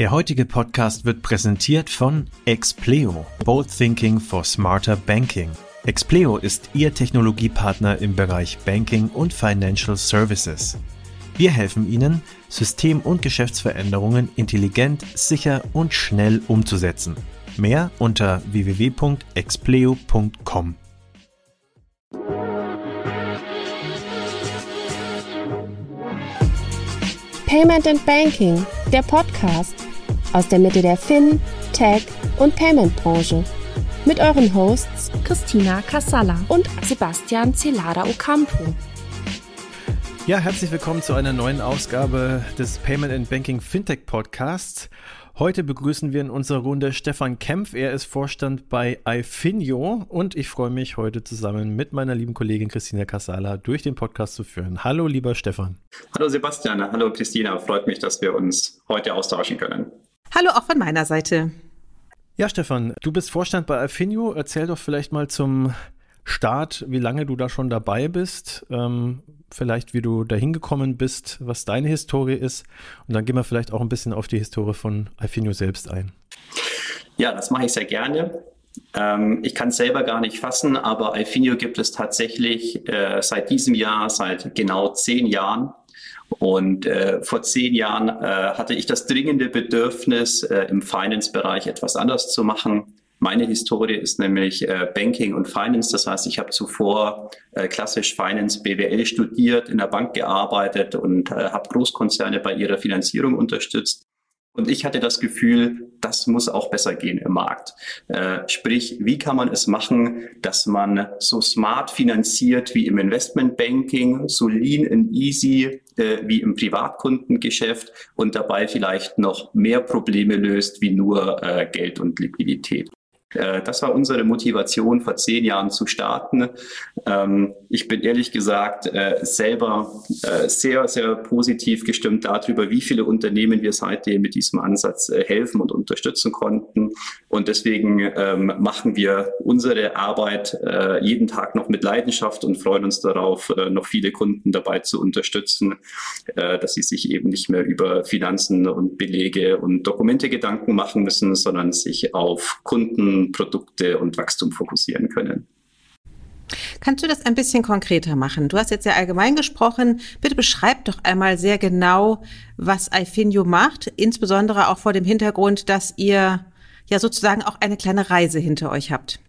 Der heutige Podcast wird präsentiert von Expleo, Bold Thinking for Smarter Banking. Expleo ist Ihr Technologiepartner im Bereich Banking und Financial Services. Wir helfen Ihnen, System- und Geschäftsveränderungen intelligent, sicher und schnell umzusetzen. Mehr unter www.expleo.com. Payment and Banking, der Podcast aus der Mitte der Fin, Tech und Payment Branche. Mit euren Hosts Christina Casala und Sebastian Celada Ocampo. Ja, herzlich willkommen zu einer neuen Ausgabe des Payment and Banking Fintech Podcasts. Heute begrüßen wir in unserer Runde Stefan Kempf. Er ist Vorstand bei iFinio und ich freue mich, heute zusammen mit meiner lieben Kollegin Christina Casala durch den Podcast zu führen. Hallo, lieber Stefan. Hallo, Sebastian. Hallo, Christina. Freut mich, dass wir uns heute austauschen können. Hallo auch von meiner Seite. Ja, Stefan, du bist Vorstand bei Affinio. Erzähl doch vielleicht mal zum Start, wie lange du da schon dabei bist, ähm, vielleicht wie du da hingekommen bist, was deine Historie ist und dann gehen wir vielleicht auch ein bisschen auf die Historie von Affinio selbst ein. Ja, das mache ich sehr gerne. Ähm, ich kann es selber gar nicht fassen, aber Alfinio gibt es tatsächlich äh, seit diesem Jahr, seit genau zehn Jahren. Und äh, vor zehn Jahren äh, hatte ich das dringende Bedürfnis, äh, im Finance-Bereich etwas anders zu machen. Meine Historie ist nämlich äh, Banking und Finance. Das heißt, ich habe zuvor äh, klassisch Finance BWL studiert, in der Bank gearbeitet und äh, habe Großkonzerne bei ihrer Finanzierung unterstützt. Und ich hatte das Gefühl, das muss auch besser gehen im Markt. Äh, sprich, wie kann man es machen, dass man so smart finanziert wie im Investmentbanking, so lean and easy äh, wie im Privatkundengeschäft und dabei vielleicht noch mehr Probleme löst wie nur äh, Geld und Liquidität. Äh, das war unsere Motivation, vor zehn Jahren zu starten. Ähm, ich bin ehrlich gesagt äh, selber äh, sehr, sehr positiv gestimmt darüber, wie viele Unternehmen wir seitdem mit diesem Ansatz helfen und unterstützen konnten. Und deswegen ähm, machen wir unsere Arbeit jeden Tag noch mit Leidenschaft und freuen uns darauf, noch viele Kunden dabei zu unterstützen, dass sie sich eben nicht mehr über Finanzen und Belege und Dokumente Gedanken machen müssen, sondern sich auf Kunden Produkte und Wachstum fokussieren können. Kannst du das ein bisschen konkreter machen? Du hast jetzt ja allgemein gesprochen. Bitte beschreib doch einmal sehr genau, was iFinio macht, insbesondere auch vor dem Hintergrund, dass ihr ja sozusagen auch eine kleine Reise hinter euch habt.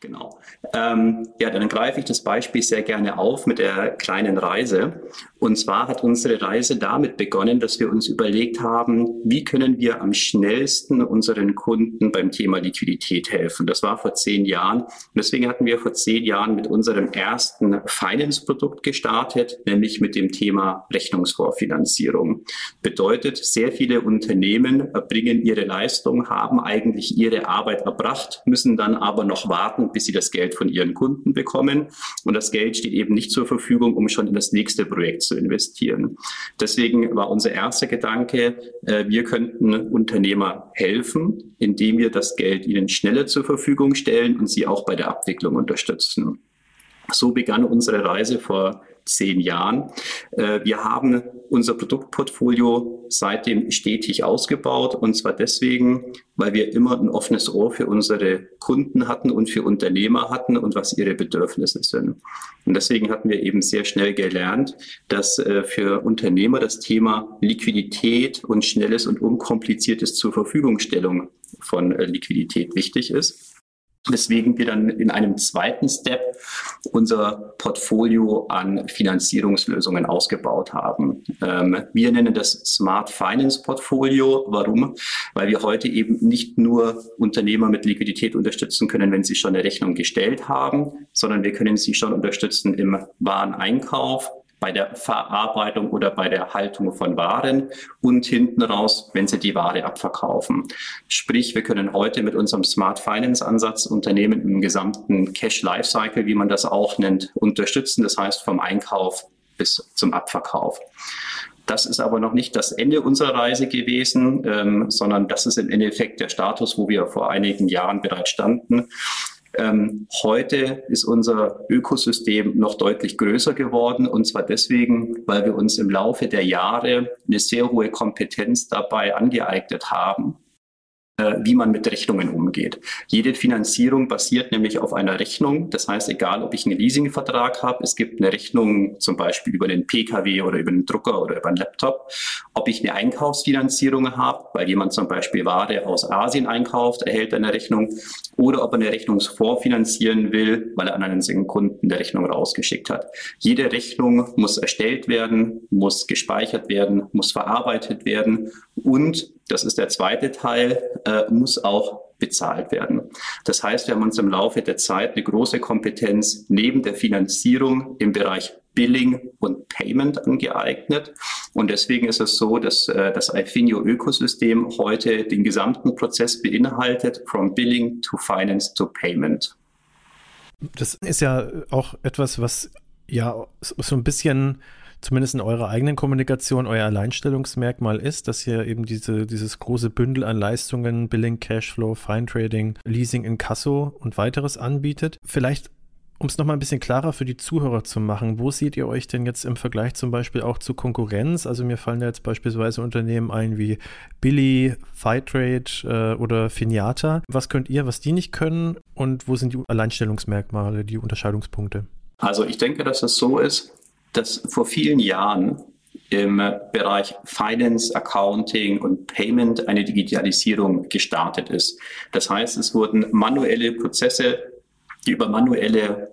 Genau. Ähm, ja, dann greife ich das Beispiel sehr gerne auf mit der kleinen Reise. Und zwar hat unsere Reise damit begonnen, dass wir uns überlegt haben, wie können wir am schnellsten unseren Kunden beim Thema Liquidität helfen. Das war vor zehn Jahren. Und deswegen hatten wir vor zehn Jahren mit unserem ersten Finance-Produkt gestartet, nämlich mit dem Thema Rechnungsvorfinanzierung. Bedeutet, sehr viele Unternehmen erbringen ihre Leistung, haben eigentlich ihre Arbeit erbracht, müssen dann aber noch warten, bis sie das Geld von ihren Kunden bekommen. Und das Geld steht eben nicht zur Verfügung, um schon in das nächste Projekt zu investieren. Deswegen war unser erster Gedanke, äh, wir könnten Unternehmer helfen, indem wir das Geld ihnen schneller zur Verfügung stellen und sie auch bei der Abwicklung unterstützen. So begann unsere Reise vor zehn Jahren. Äh, wir haben unser Produktportfolio seitdem stetig ausgebaut und zwar deswegen, weil wir immer ein offenes Ohr für unsere Kunden hatten und für Unternehmer hatten und was ihre Bedürfnisse sind. Und deswegen hatten wir eben sehr schnell gelernt, dass äh, für Unternehmer das Thema Liquidität und schnelles und unkompliziertes zur Verfügungstellung von äh, Liquidität wichtig ist. Weswegen wir dann in einem zweiten Step unser Portfolio an Finanzierungslösungen ausgebaut haben. Ähm, wir nennen das Smart Finance Portfolio. Warum? Weil wir heute eben nicht nur Unternehmer mit Liquidität unterstützen können, wenn sie schon eine Rechnung gestellt haben, sondern wir können sie schon unterstützen im Wareneinkauf, bei der Verarbeitung oder bei der Haltung von Waren und hinten raus, wenn sie die Ware abverkaufen. Sprich, wir können heute mit unserem Smart Finance Ansatz Unternehmen im gesamten Cash Lifecycle, wie man das auch nennt, unterstützen. Das heißt vom Einkauf bis zum Abverkauf. Das ist aber noch nicht das Ende unserer Reise gewesen, ähm, sondern das ist im Endeffekt der Status, wo wir vor einigen Jahren bereits standen. Ähm, heute ist unser Ökosystem noch deutlich größer geworden und zwar deswegen, weil wir uns im Laufe der Jahre eine sehr hohe Kompetenz dabei angeeignet haben, wie man mit Rechnungen umgeht. Jede Finanzierung basiert nämlich auf einer Rechnung. Das heißt, egal ob ich einen Leasingvertrag habe, es gibt eine Rechnung zum Beispiel über den Pkw oder über einen Drucker oder über einen Laptop. Ob ich eine Einkaufsfinanzierung habe, weil jemand zum Beispiel Ware aus Asien einkauft, erhält eine Rechnung. Oder ob er eine Rechnungsfonds finanzieren will, weil er an einen Kunden der Rechnung rausgeschickt hat. Jede Rechnung muss erstellt werden, muss gespeichert werden, muss verarbeitet werden und das ist der zweite Teil, äh, muss auch bezahlt werden. Das heißt, wir haben uns im Laufe der Zeit eine große Kompetenz neben der Finanzierung im Bereich Billing und Payment angeeignet. Und deswegen ist es so, dass äh, das Ifinio-Ökosystem heute den gesamten Prozess beinhaltet, from Billing to Finance to Payment. Das ist ja auch etwas, was ja so ein bisschen zumindest in eurer eigenen Kommunikation euer Alleinstellungsmerkmal ist, dass ihr eben diese, dieses große Bündel an Leistungen, Billing, Cashflow, Fine Trading, Leasing, Inkasso und weiteres anbietet. Vielleicht um es nochmal ein bisschen klarer für die Zuhörer zu machen, wo seht ihr euch denn jetzt im Vergleich zum Beispiel auch zu Konkurrenz? Also mir fallen da jetzt beispielsweise Unternehmen ein wie Billy, Fightrade äh, oder Finiata. Was könnt ihr, was die nicht können und wo sind die Alleinstellungsmerkmale, die Unterscheidungspunkte? Also ich denke, dass es so ist, dass vor vielen Jahren im Bereich Finance, Accounting und Payment eine Digitalisierung gestartet ist. Das heißt, es wurden manuelle Prozesse, die über manuelle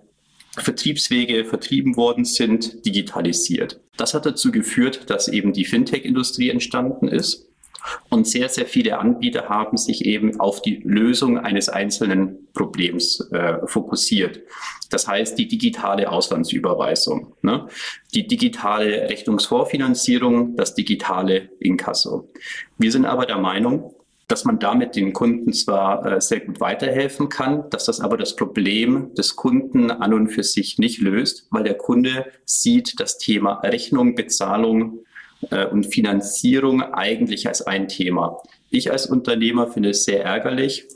Vertriebswege vertrieben worden sind, digitalisiert. Das hat dazu geführt, dass eben die Fintech-Industrie entstanden ist und sehr, sehr viele Anbieter haben sich eben auf die Lösung eines einzelnen Problems äh, fokussiert. Das heißt, die digitale Auslandsüberweisung, ne? die digitale Rechnungsvorfinanzierung, das digitale Inkasso. Wir sind aber der Meinung, dass man damit den Kunden zwar äh, sehr gut weiterhelfen kann, dass das aber das Problem des Kunden an und für sich nicht löst, weil der Kunde sieht das Thema Rechnung, Bezahlung äh, und Finanzierung eigentlich als ein Thema. Ich als Unternehmer finde es sehr ärgerlich,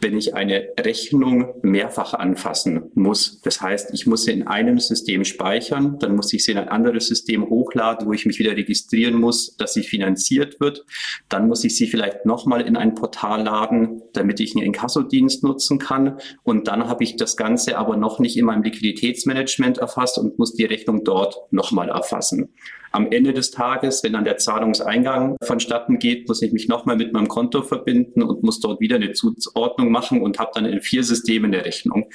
wenn ich eine Rechnung mehrfach anfassen muss. Das heißt, ich muss sie in einem System speichern, dann muss ich sie in ein anderes System hochladen, wo ich mich wieder registrieren muss, dass sie finanziert wird. Dann muss ich sie vielleicht nochmal in ein Portal laden, damit ich einen Inkassodienst nutzen kann. Und dann habe ich das Ganze aber noch nicht in meinem Liquiditätsmanagement erfasst und muss die Rechnung dort nochmal erfassen. Am Ende des Tages, wenn dann der Zahlungseingang vonstatten geht, muss ich mich nochmal mit meinem Konto verbinden und muss dort wieder eine Zuordnung machen und habe dann in vier Systemen eine Rechnung.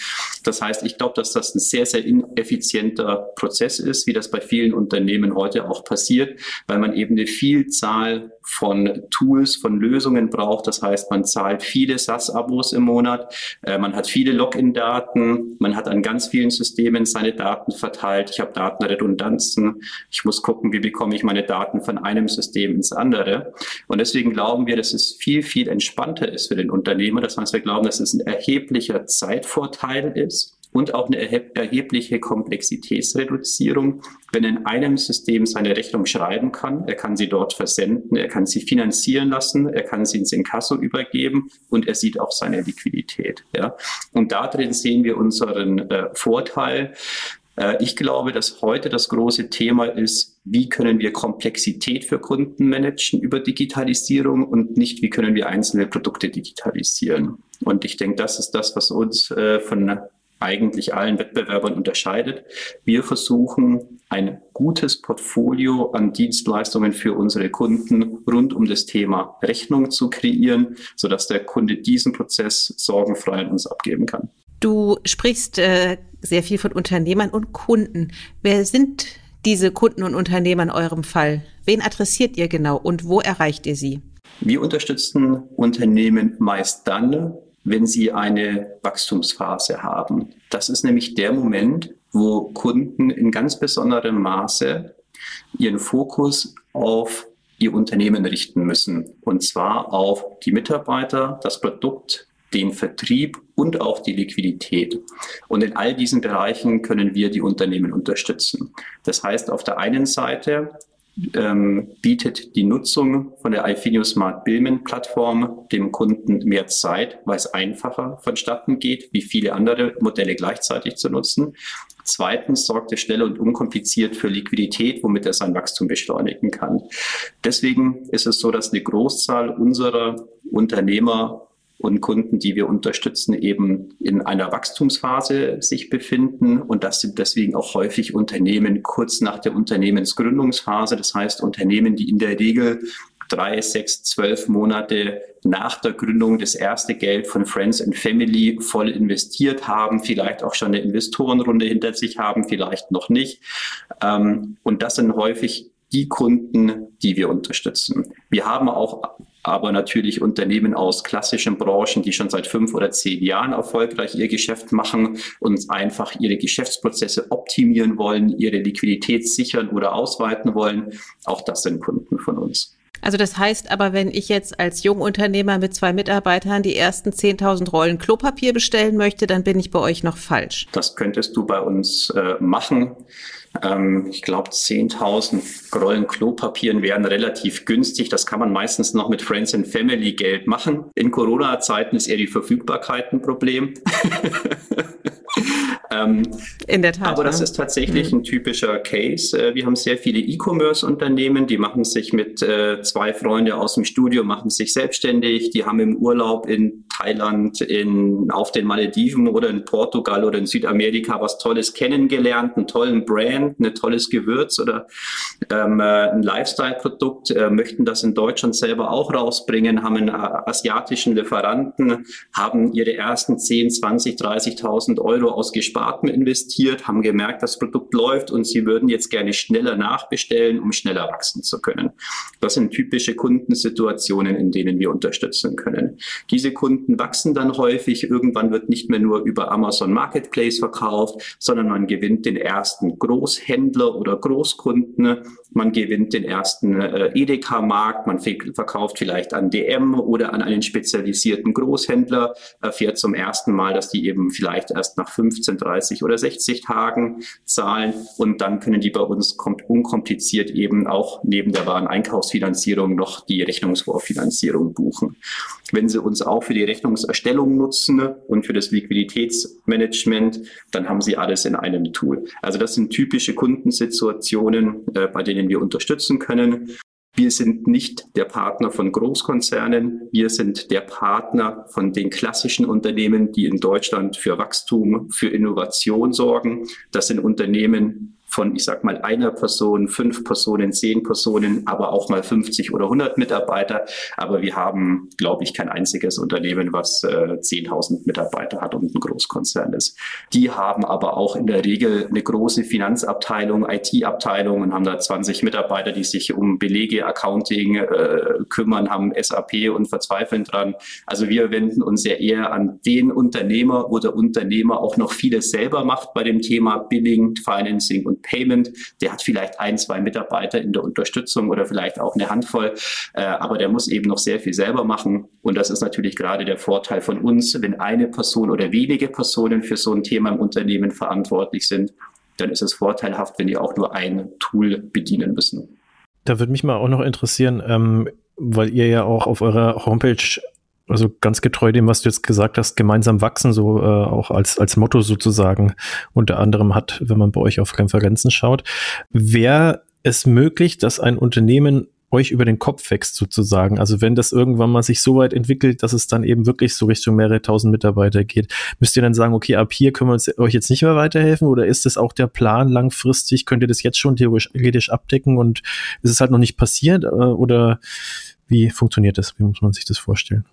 Das heißt, ich glaube, dass das ein sehr, sehr ineffizienter Prozess ist, wie das bei vielen Unternehmen heute auch passiert, weil man eben eine Vielzahl von Tools, von Lösungen braucht. Das heißt, man zahlt viele SaaS-Abos im Monat, äh, man hat viele Login-Daten, man hat an ganz vielen Systemen seine Daten verteilt. Ich habe Datenredundanzen. Ich muss gucken, wie bekomme ich meine Daten von einem System ins andere. Und deswegen glauben wir, dass es viel, viel entspannter ist für den Unternehmer. Das heißt, wir glauben, dass es ein erheblicher Zeitvorteil ist und auch eine erhebliche Komplexitätsreduzierung, wenn er in einem System seine Rechnung schreiben kann. Er kann sie dort versenden, er kann sie finanzieren lassen, er kann sie ins Inkasso übergeben und er sieht auch seine Liquidität. Ja. Und da drin sehen wir unseren äh, Vorteil. Äh, ich glaube, dass heute das große Thema ist, wie können wir Komplexität für Kunden managen über Digitalisierung und nicht, wie können wir einzelne Produkte digitalisieren. Und ich denke, das ist das, was uns äh, von eigentlich allen Wettbewerbern unterscheidet. Wir versuchen ein gutes Portfolio an Dienstleistungen für unsere Kunden rund um das Thema Rechnung zu kreieren, sodass der Kunde diesen Prozess sorgenfrei an uns abgeben kann. Du sprichst äh, sehr viel von Unternehmern und Kunden. Wer sind diese Kunden und Unternehmer in eurem Fall? Wen adressiert ihr genau und wo erreicht ihr sie? Wir unterstützen Unternehmen meist dann, wenn sie eine Wachstumsphase haben. Das ist nämlich der Moment, wo Kunden in ganz besonderem Maße ihren Fokus auf ihr Unternehmen richten müssen. Und zwar auf die Mitarbeiter, das Produkt, den Vertrieb und auch die Liquidität. Und in all diesen Bereichen können wir die Unternehmen unterstützen. Das heißt, auf der einen Seite ähm, bietet die Nutzung von der iFinio Smart Billman Plattform dem Kunden mehr Zeit, weil es einfacher vonstatten geht, wie viele andere Modelle gleichzeitig zu nutzen. Zweitens sorgt er schnell und unkompliziert für Liquidität, womit er sein Wachstum beschleunigen kann. Deswegen ist es so, dass eine Großzahl unserer Unternehmer und Kunden, die wir unterstützen, eben in einer Wachstumsphase sich befinden. Und das sind deswegen auch häufig Unternehmen kurz nach der Unternehmensgründungsphase. Das heißt Unternehmen, die in der Regel drei, sechs, zwölf Monate nach der Gründung das erste Geld von Friends and Family voll investiert haben, vielleicht auch schon eine Investorenrunde hinter sich haben, vielleicht noch nicht. Ähm, und das sind häufig die Kunden, die wir unterstützen. Wir haben auch aber natürlich Unternehmen aus klassischen Branchen, die schon seit fünf oder zehn Jahren erfolgreich ihr Geschäft machen und einfach ihre Geschäftsprozesse optimieren wollen, ihre Liquidität sichern oder ausweiten wollen. Auch das sind Kunden von uns. Also das heißt aber, wenn ich jetzt als Jungunternehmer mit zwei Mitarbeitern die ersten 10.000 Rollen Klopapier bestellen möchte, dann bin ich bei euch noch falsch. Das könntest du bei uns äh, machen. Ähm, ich glaube, 10.000 Rollen Klopapieren wären relativ günstig. Das kann man meistens noch mit Friends and Family Geld machen. In Corona-Zeiten ist eher die Verfügbarkeit ein Problem. ähm, In der Tat. Aber das ist tatsächlich mhm. ein typischer Case. Äh, wir haben sehr viele E-Commerce-Unternehmen, die machen sich mit äh, zwei Freunden aus dem Studio, machen sich selbstständig. Die haben im Urlaub in Thailand, in, auf den Malediven oder in Portugal oder in Südamerika was Tolles kennengelernt, einen tollen Brand, ein tolles Gewürz oder ähm, äh, ein Lifestyle-Produkt, äh, möchten das in Deutschland selber auch rausbringen, haben einen asiatischen Lieferanten, haben ihre ersten 10, 20, 30.000 Euro aus Gesparten investiert, haben gemerkt, das Produkt läuft und sie würden jetzt gerne schneller nachbestellen, um schneller wachsen zu können. Das sind typische Kundensituationen, in denen wir unterstützen können. Diese Kunden wachsen dann häufig. Irgendwann wird nicht mehr nur über Amazon Marketplace verkauft, sondern man gewinnt den ersten Großhändler oder Großkunden man gewinnt den ersten äh, Edeka-Markt, man verkauft vielleicht an DM oder an einen spezialisierten Großhändler, erfährt zum ersten Mal, dass die eben vielleicht erst nach 15, 30 oder 60 Tagen zahlen und dann können die bei uns unkompliziert eben auch neben der Wareneinkaufsfinanzierung noch die Rechnungsvorfinanzierung buchen. Wenn Sie uns auch für die Rechnungserstellung nutzen und für das Liquiditätsmanagement, dann haben Sie alles in einem Tool. Also das sind typische Kundensituationen, äh, bei denen wir unterstützen können. Wir sind nicht der Partner von Großkonzernen. Wir sind der Partner von den klassischen Unternehmen, die in Deutschland für Wachstum, für Innovation sorgen. Das sind Unternehmen, von, ich sag mal, einer Person, fünf Personen, zehn Personen, aber auch mal 50 oder 100 Mitarbeiter. Aber wir haben, glaube ich, kein einziges Unternehmen, was äh, 10.000 Mitarbeiter hat und ein Großkonzern ist. Die haben aber auch in der Regel eine große Finanzabteilung, IT-Abteilung und haben da 20 Mitarbeiter, die sich um Belege, Accounting äh, kümmern, haben SAP und verzweifeln dran. Also wir wenden uns ja eher an den Unternehmer, wo der Unternehmer auch noch vieles selber macht bei dem Thema Billing, Financing und Payment. Der hat vielleicht ein, zwei Mitarbeiter in der Unterstützung oder vielleicht auch eine Handvoll, äh, aber der muss eben noch sehr viel selber machen. Und das ist natürlich gerade der Vorteil von uns, wenn eine Person oder wenige Personen für so ein Thema im Unternehmen verantwortlich sind, dann ist es vorteilhaft, wenn die auch nur ein Tool bedienen müssen. Da würde mich mal auch noch interessieren, ähm, weil ihr ja auch auf eurer Homepage also ganz getreu dem, was du jetzt gesagt hast, gemeinsam wachsen, so äh, auch als, als Motto sozusagen unter anderem hat, wenn man bei euch auf Konferenzen schaut. Wäre es möglich, dass ein Unternehmen euch über den Kopf wächst sozusagen. Also wenn das irgendwann mal sich so weit entwickelt, dass es dann eben wirklich so Richtung mehrere tausend Mitarbeiter geht, müsst ihr dann sagen, okay, ab hier können wir uns, euch jetzt nicht mehr weiterhelfen oder ist das auch der Plan langfristig? Könnt ihr das jetzt schon theoretisch abdecken und ist es halt noch nicht passiert äh, oder wie funktioniert das? Wie muss man sich das vorstellen?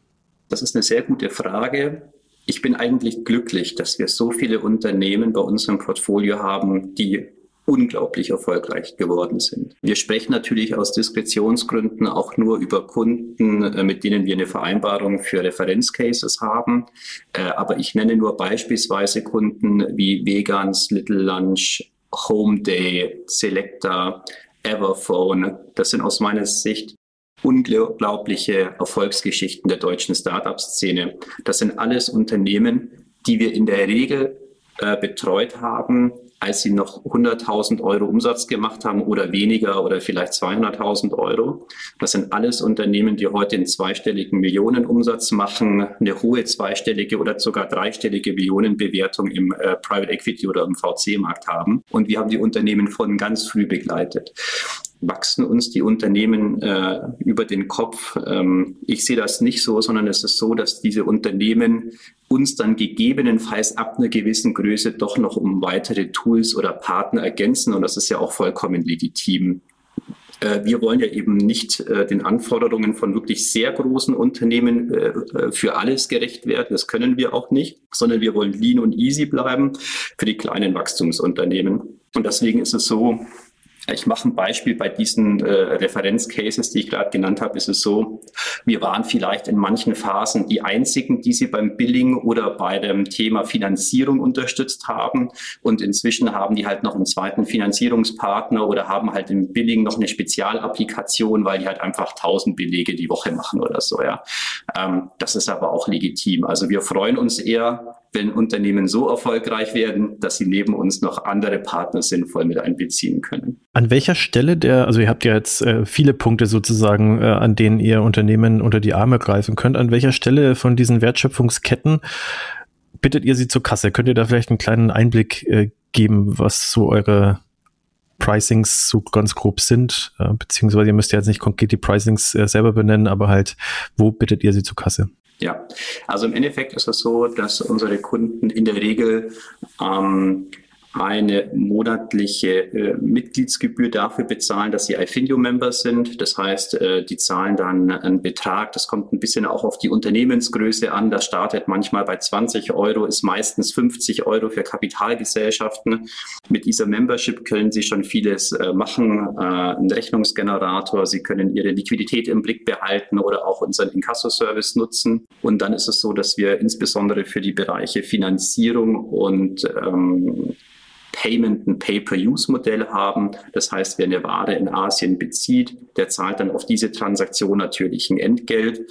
Das ist eine sehr gute Frage. Ich bin eigentlich glücklich, dass wir so viele Unternehmen bei uns im Portfolio haben, die unglaublich erfolgreich geworden sind. Wir sprechen natürlich aus Diskretionsgründen auch nur über Kunden, äh, mit denen wir eine Vereinbarung für Referenzcases haben. Äh, aber ich nenne nur beispielsweise Kunden wie Vegans, Little Lunch, Home Day, Selecta, Everphone. Das sind aus meiner Sicht unglaubliche Erfolgsgeschichten der deutschen Startup-Szene. Das sind alles Unternehmen, die wir in der Regel äh, betreut haben, als sie noch 100.000 Euro Umsatz gemacht haben oder weniger oder vielleicht 200.000 Euro. Das sind alles Unternehmen, die heute einen zweistelligen Millionenumsatz machen, eine hohe zweistellige oder sogar dreistellige Millionenbewertung im äh, Private Equity oder im VC-Markt haben. Und wir haben die Unternehmen von ganz früh begleitet wachsen uns die Unternehmen äh, über den Kopf. Ähm, ich sehe das nicht so, sondern es ist so, dass diese Unternehmen uns dann gegebenenfalls ab einer gewissen Größe doch noch um weitere Tools oder Partner ergänzen. Und das ist ja auch vollkommen legitim. Äh, wir wollen ja eben nicht äh, den Anforderungen von wirklich sehr großen Unternehmen äh, für alles gerecht werden. Das können wir auch nicht, sondern wir wollen lean und easy bleiben für die kleinen Wachstumsunternehmen. Und deswegen ist es so, ich mache ein Beispiel bei diesen äh, Referenzcases, die ich gerade genannt habe, ist es so, wir waren vielleicht in manchen Phasen die einzigen, die sie beim Billing oder bei dem Thema Finanzierung unterstützt haben. Und inzwischen haben die halt noch einen zweiten Finanzierungspartner oder haben halt im Billing noch eine Spezialapplikation, weil die halt einfach tausend Belege die Woche machen oder so, ja. Ähm, das ist aber auch legitim. Also wir freuen uns eher, wenn Unternehmen so erfolgreich werden, dass sie neben uns noch andere Partner sinnvoll mit einbeziehen können. An welcher Stelle der, also ihr habt ja jetzt äh, viele Punkte sozusagen, äh, an denen ihr Unternehmen unter die Arme greifen könnt. An welcher Stelle von diesen Wertschöpfungsketten bittet ihr sie zur Kasse? Könnt ihr da vielleicht einen kleinen Einblick äh, geben, was so eure Pricings so ganz grob sind? Äh, beziehungsweise ihr müsst ja jetzt nicht konkret die Pricings äh, selber benennen, aber halt, wo bittet ihr sie zur Kasse? Ja, also im Endeffekt ist es so, dass unsere Kunden in der Regel ähm, eine monatliche äh, Mitgliedsgebühr dafür bezahlen, dass sie iFindio-Member sind. Das heißt, äh, die zahlen dann einen Betrag. Das kommt ein bisschen auch auf die Unternehmensgröße an. Das startet manchmal bei 20 Euro, ist meistens 50 Euro für Kapitalgesellschaften. Mit dieser Membership können sie schon vieles äh, machen. Äh, ein Rechnungsgenerator, sie können ihre Liquidität im Blick behalten oder auch unseren Inkasso-Service nutzen. Und dann ist es so, dass wir insbesondere für die Bereiche Finanzierung und ähm, Payment ein Pay-per-Use-Modell haben. Das heißt, wer eine Ware in Asien bezieht, der zahlt dann auf diese Transaktion natürlich ein Entgelt.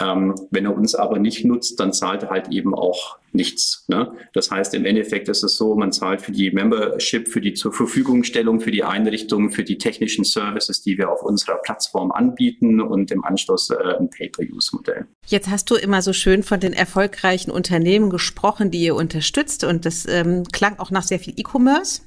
Ähm, wenn er uns aber nicht nutzt, dann zahlt er halt eben auch nichts. Ne? Das heißt, im Endeffekt ist es so, man zahlt für die Membership, für die zur Verfügungstellung, für die Einrichtung, für die technischen Services, die wir auf unserer Plattform anbieten und im Anschluss äh, ein Pay-per-Use-Modell. Jetzt hast du immer so schön von den erfolgreichen Unternehmen gesprochen, die ihr unterstützt und das ähm, klang auch nach sehr viel E-Commerce.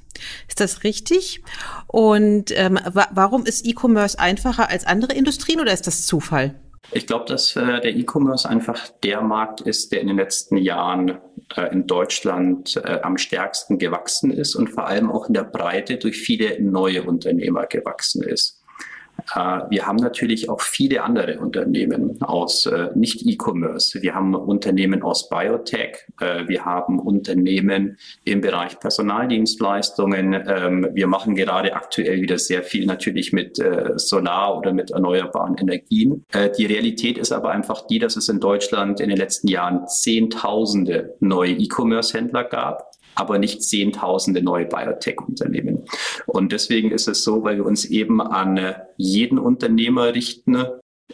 Ist das richtig? Und ähm, wa warum ist E-Commerce einfacher als andere Industrien oder ist das Zufall? Ich glaube, dass äh, der E-Commerce einfach der Markt ist, der in den letzten Jahren äh, in Deutschland äh, am stärksten gewachsen ist und vor allem auch in der Breite durch viele neue Unternehmer gewachsen ist. Äh, wir haben natürlich auch viele andere Unternehmen aus äh, nicht E-Commerce. Wir haben Unternehmen aus Biotech. Äh, wir haben Unternehmen im Bereich Personaldienstleistungen. Ähm, wir machen gerade aktuell wieder sehr viel natürlich mit Solar oder mit erneuerbaren Energien. Die Realität ist aber einfach die, dass es in Deutschland in den letzten Jahren Zehntausende neue E-Commerce-Händler gab aber nicht Zehntausende neue Biotech-Unternehmen. Und deswegen ist es so, weil wir uns eben an jeden Unternehmer richten,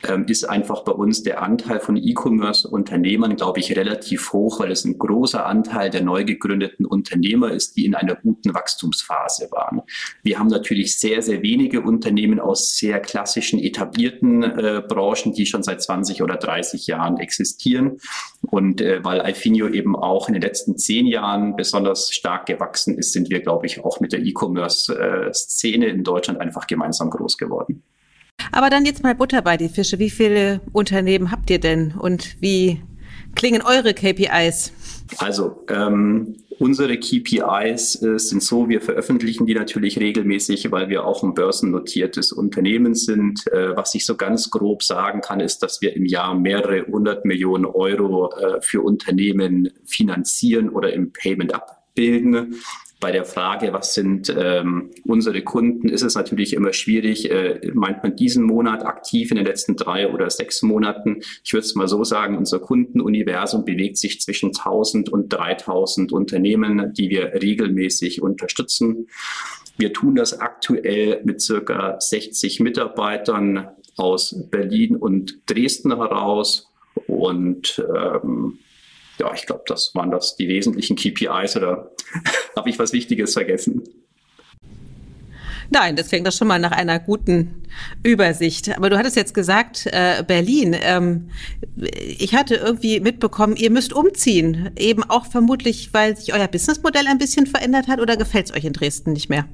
ähm, ist einfach bei uns der Anteil von E-Commerce-Unternehmern, glaube ich, relativ hoch, weil es ein großer Anteil der neu gegründeten Unternehmer ist, die in einer guten Wachstumsphase waren. Wir haben natürlich sehr, sehr wenige Unternehmen aus sehr klassischen, etablierten äh, Branchen, die schon seit 20 oder 30 Jahren existieren. Und äh, weil Alfinio eben auch in den letzten zehn Jahren besonders stark gewachsen ist, sind wir, glaube ich, auch mit der E-Commerce-Szene äh, in Deutschland einfach gemeinsam groß geworden. Aber dann jetzt mal Butter bei die Fische. Wie viele Unternehmen habt ihr denn und wie klingen eure KPIs? Also, ähm, unsere KPIs äh, sind so, wir veröffentlichen die natürlich regelmäßig, weil wir auch ein börsennotiertes Unternehmen sind. Äh, was ich so ganz grob sagen kann, ist, dass wir im Jahr mehrere hundert Millionen Euro äh, für Unternehmen finanzieren oder im Payment abbilden bei der Frage, was sind ähm, unsere Kunden, ist es natürlich immer schwierig. Äh, meint man diesen Monat aktiv in den letzten drei oder sechs Monaten? Ich würde es mal so sagen, unser Kundenuniversum bewegt sich zwischen 1000 und 3000 Unternehmen, die wir regelmäßig unterstützen. Wir tun das aktuell mit circa 60 Mitarbeitern aus Berlin und Dresden heraus und ähm, ja, ich glaube, das waren das die wesentlichen KPIs oder habe ich was Wichtiges vergessen? Nein, das klingt doch schon mal nach einer guten Übersicht. Aber du hattest jetzt gesagt, äh, Berlin. Ähm, ich hatte irgendwie mitbekommen, ihr müsst umziehen. Eben auch vermutlich, weil sich euer Businessmodell ein bisschen verändert hat oder gefällt es euch in Dresden nicht mehr?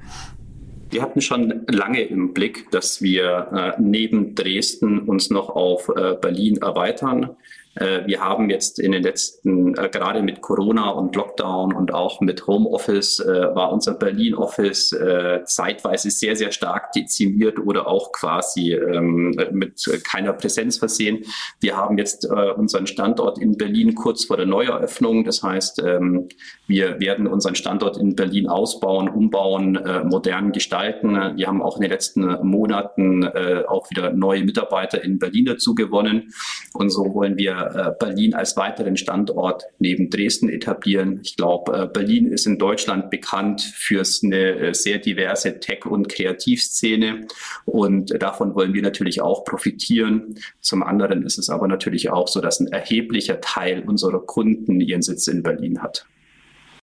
Wir hatten schon lange im Blick, dass wir äh, neben Dresden uns noch auf äh, Berlin erweitern. Äh, wir haben jetzt in den letzten, äh, gerade mit Corona und Lockdown und auch mit Homeoffice, äh, war unser Berlin-Office zeitweise sehr, sehr stark dezimiert oder auch quasi ähm, mit keiner Präsenz versehen. Wir haben jetzt unseren Standort in Berlin kurz vor der Neueröffnung. Das heißt, ähm, wir werden unseren Standort in Berlin ausbauen, umbauen, modern gestalten. Wir haben auch in den letzten Monaten auch wieder neue Mitarbeiter in Berlin dazu gewonnen. Und so wollen wir äh, Berlin als weiteren Standort neben Dresden etablieren. Ich glaube, äh, Berlin ist in Deutschland bekannt für eine äh, sehr diverse Tech- und Kreativszene und davon wollen wir natürlich auch profitieren. Zum anderen ist es aber natürlich auch so, dass ein erheblicher Teil unserer Kunden ihren Sitz in Berlin hat.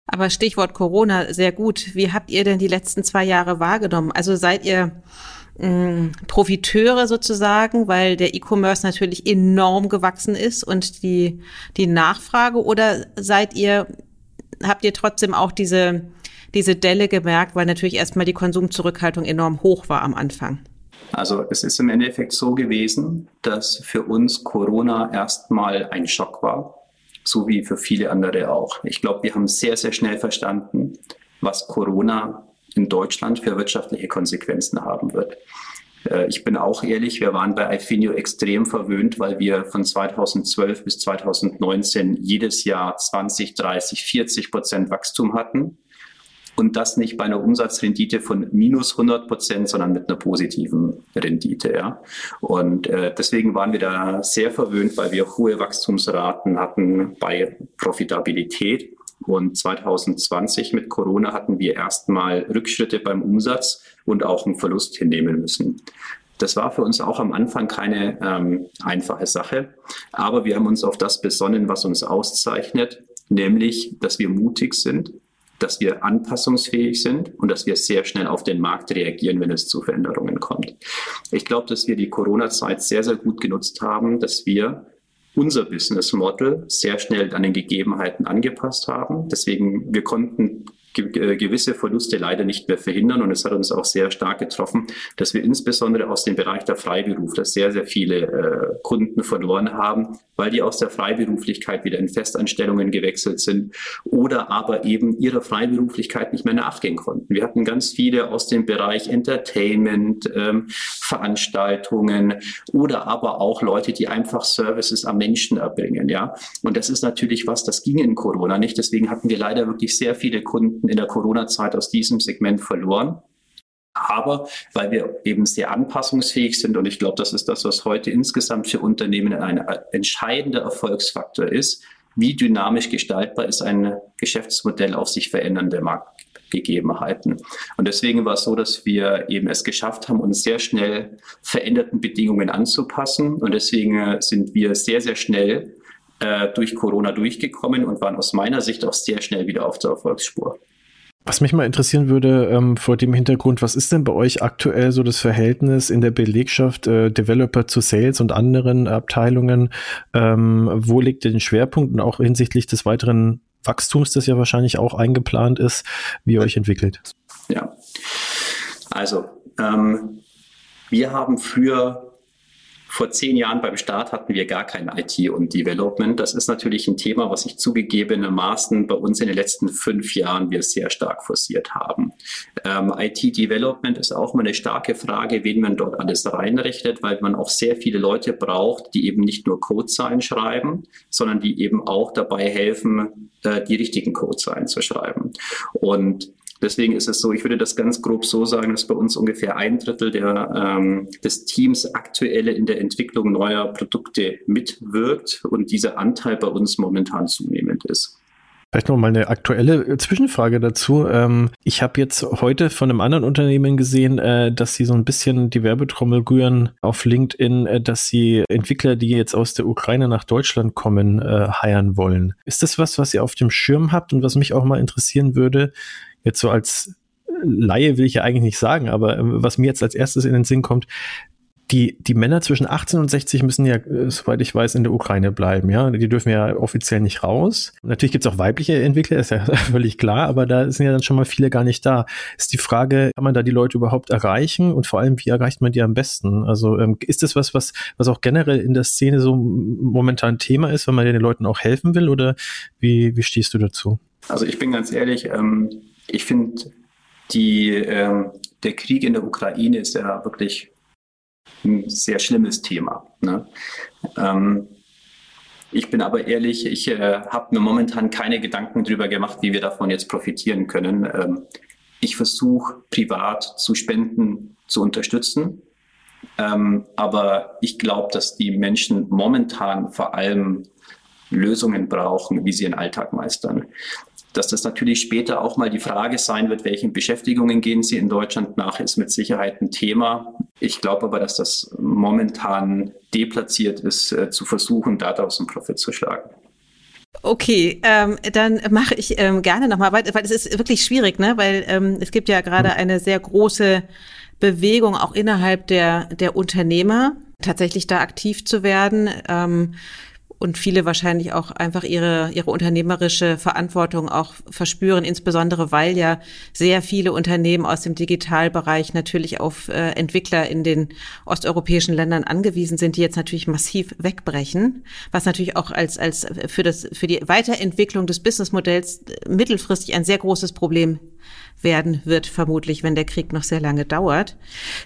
Aber Stichwort Corona, sehr gut. Wie habt ihr denn die letzten zwei Jahre wahrgenommen? Also seid ihr Mm, Profiteure sozusagen, weil der E-Commerce natürlich enorm gewachsen ist und die, die Nachfrage oder seid ihr, habt ihr trotzdem auch diese, diese Delle gemerkt, weil natürlich erstmal die Konsumzurückhaltung enorm hoch war am Anfang? Also es ist im Endeffekt so gewesen, dass für uns Corona erstmal ein Schock war, so wie für viele andere auch. Ich glaube, wir haben sehr, sehr schnell verstanden, was Corona in Deutschland für wirtschaftliche Konsequenzen haben wird. Äh, ich bin auch ehrlich, wir waren bei Ifinio extrem verwöhnt, weil wir von 2012 bis 2019 jedes Jahr 20, 30, 40 Prozent Wachstum hatten. Und das nicht bei einer Umsatzrendite von minus 100 Prozent, sondern mit einer positiven Rendite. Ja. Und äh, deswegen waren wir da sehr verwöhnt, weil wir hohe Wachstumsraten hatten bei Profitabilität. Und 2020 mit Corona hatten wir erstmal Rückschritte beim Umsatz und auch einen Verlust hinnehmen müssen. Das war für uns auch am Anfang keine ähm, einfache Sache, aber wir haben uns auf das besonnen, was uns auszeichnet, nämlich, dass wir mutig sind, dass wir anpassungsfähig sind und dass wir sehr schnell auf den Markt reagieren, wenn es zu Veränderungen kommt. Ich glaube, dass wir die Corona-Zeit sehr, sehr gut genutzt haben, dass wir unser Business Model sehr schnell an den Gegebenheiten angepasst haben. Deswegen, wir konnten gewisse Verluste leider nicht mehr verhindern. Und es hat uns auch sehr stark getroffen, dass wir insbesondere aus dem Bereich der Freiberufler sehr, sehr viele äh, Kunden verloren haben, weil die aus der Freiberuflichkeit wieder in Festanstellungen gewechselt sind oder aber eben ihrer Freiberuflichkeit nicht mehr nachgehen konnten. Wir hatten ganz viele aus dem Bereich Entertainment, ähm, Veranstaltungen oder aber auch Leute, die einfach Services am Menschen erbringen. Ja, und das ist natürlich was, das ging in Corona nicht. Deswegen hatten wir leider wirklich sehr viele Kunden, in der Corona-Zeit aus diesem Segment verloren. Aber weil wir eben sehr anpassungsfähig sind und ich glaube, das ist das, was heute insgesamt für Unternehmen ein entscheidender Erfolgsfaktor ist, wie dynamisch gestaltbar ist ein Geschäftsmodell auf sich verändernde Marktgegebenheiten. Und deswegen war es so, dass wir eben es geschafft haben, uns sehr schnell veränderten Bedingungen anzupassen. Und deswegen sind wir sehr, sehr schnell äh, durch Corona durchgekommen und waren aus meiner Sicht auch sehr schnell wieder auf der Erfolgsspur. Was mich mal interessieren würde, ähm, vor dem Hintergrund, was ist denn bei euch aktuell so das Verhältnis in der Belegschaft äh, Developer zu Sales und anderen Abteilungen? Ähm, wo liegt der Schwerpunkt und auch hinsichtlich des weiteren Wachstums, das ja wahrscheinlich auch eingeplant ist, wie ihr euch entwickelt? Ja, also ähm, wir haben früher vor zehn Jahren beim Start hatten wir gar kein IT und Development. Das ist natürlich ein Thema, was sich zugegebenermaßen bei uns in den letzten fünf Jahren wir sehr stark forciert haben. Ähm, IT-Development ist auch mal eine starke Frage, wen man dort alles reinrechnet, weil man auch sehr viele Leute braucht, die eben nicht nur Codezeilen schreiben, sondern die eben auch dabei helfen, äh, die richtigen Codezeilen zu schreiben. Und Deswegen ist es so, ich würde das ganz grob so sagen, dass bei uns ungefähr ein Drittel der, ähm, des Teams aktuell in der Entwicklung neuer Produkte mitwirkt und dieser Anteil bei uns momentan zunehmend ist. Vielleicht noch mal eine aktuelle Zwischenfrage dazu. Ähm, ich habe jetzt heute von einem anderen Unternehmen gesehen, äh, dass sie so ein bisschen die Werbetrommel rühren auf LinkedIn, äh, dass sie Entwickler, die jetzt aus der Ukraine nach Deutschland kommen, äh, heiern wollen. Ist das was, was ihr auf dem Schirm habt und was mich auch mal interessieren würde, jetzt so als Laie will ich ja eigentlich nicht sagen, aber was mir jetzt als erstes in den Sinn kommt, die, die Männer zwischen 18 und 60 müssen ja, äh, soweit ich weiß, in der Ukraine bleiben, ja. Die dürfen ja offiziell nicht raus. Natürlich gibt es auch weibliche Entwickler, ist ja völlig klar, aber da sind ja dann schon mal viele gar nicht da. Ist die Frage, kann man da die Leute überhaupt erreichen und vor allem, wie erreicht man die am besten? Also ähm, ist das was, was, was auch generell in der Szene so momentan Thema ist, wenn man den Leuten auch helfen will oder wie, wie stehst du dazu? Also ich bin ganz ehrlich, ähm, ich finde die, ähm, der Krieg in der Ukraine ist ja wirklich ein sehr schlimmes Thema. Ne? Ähm, ich bin aber ehrlich, ich äh, habe mir momentan keine Gedanken darüber gemacht, wie wir davon jetzt profitieren können. Ähm, ich versuche privat zu spenden, zu unterstützen. Ähm, aber ich glaube, dass die Menschen momentan vor allem Lösungen brauchen, wie sie ihren Alltag meistern dass das natürlich später auch mal die Frage sein wird, welchen Beschäftigungen gehen Sie in Deutschland nach, ist mit Sicherheit ein Thema. Ich glaube aber, dass das momentan deplatziert ist, äh, zu versuchen, daraus einen Profit zu schlagen. Okay, ähm, dann mache ich ähm, gerne nochmal weiter, weil es ist wirklich schwierig, ne? Weil ähm, es gibt ja gerade eine sehr große Bewegung auch innerhalb der der Unternehmer, tatsächlich da aktiv zu werden. Ähm, und viele wahrscheinlich auch einfach ihre, ihre unternehmerische Verantwortung auch verspüren, insbesondere weil ja sehr viele Unternehmen aus dem Digitalbereich natürlich auf äh, Entwickler in den osteuropäischen Ländern angewiesen sind, die jetzt natürlich massiv wegbrechen, was natürlich auch als, als für das, für die Weiterentwicklung des Businessmodells mittelfristig ein sehr großes Problem werden wird, vermutlich, wenn der Krieg noch sehr lange dauert.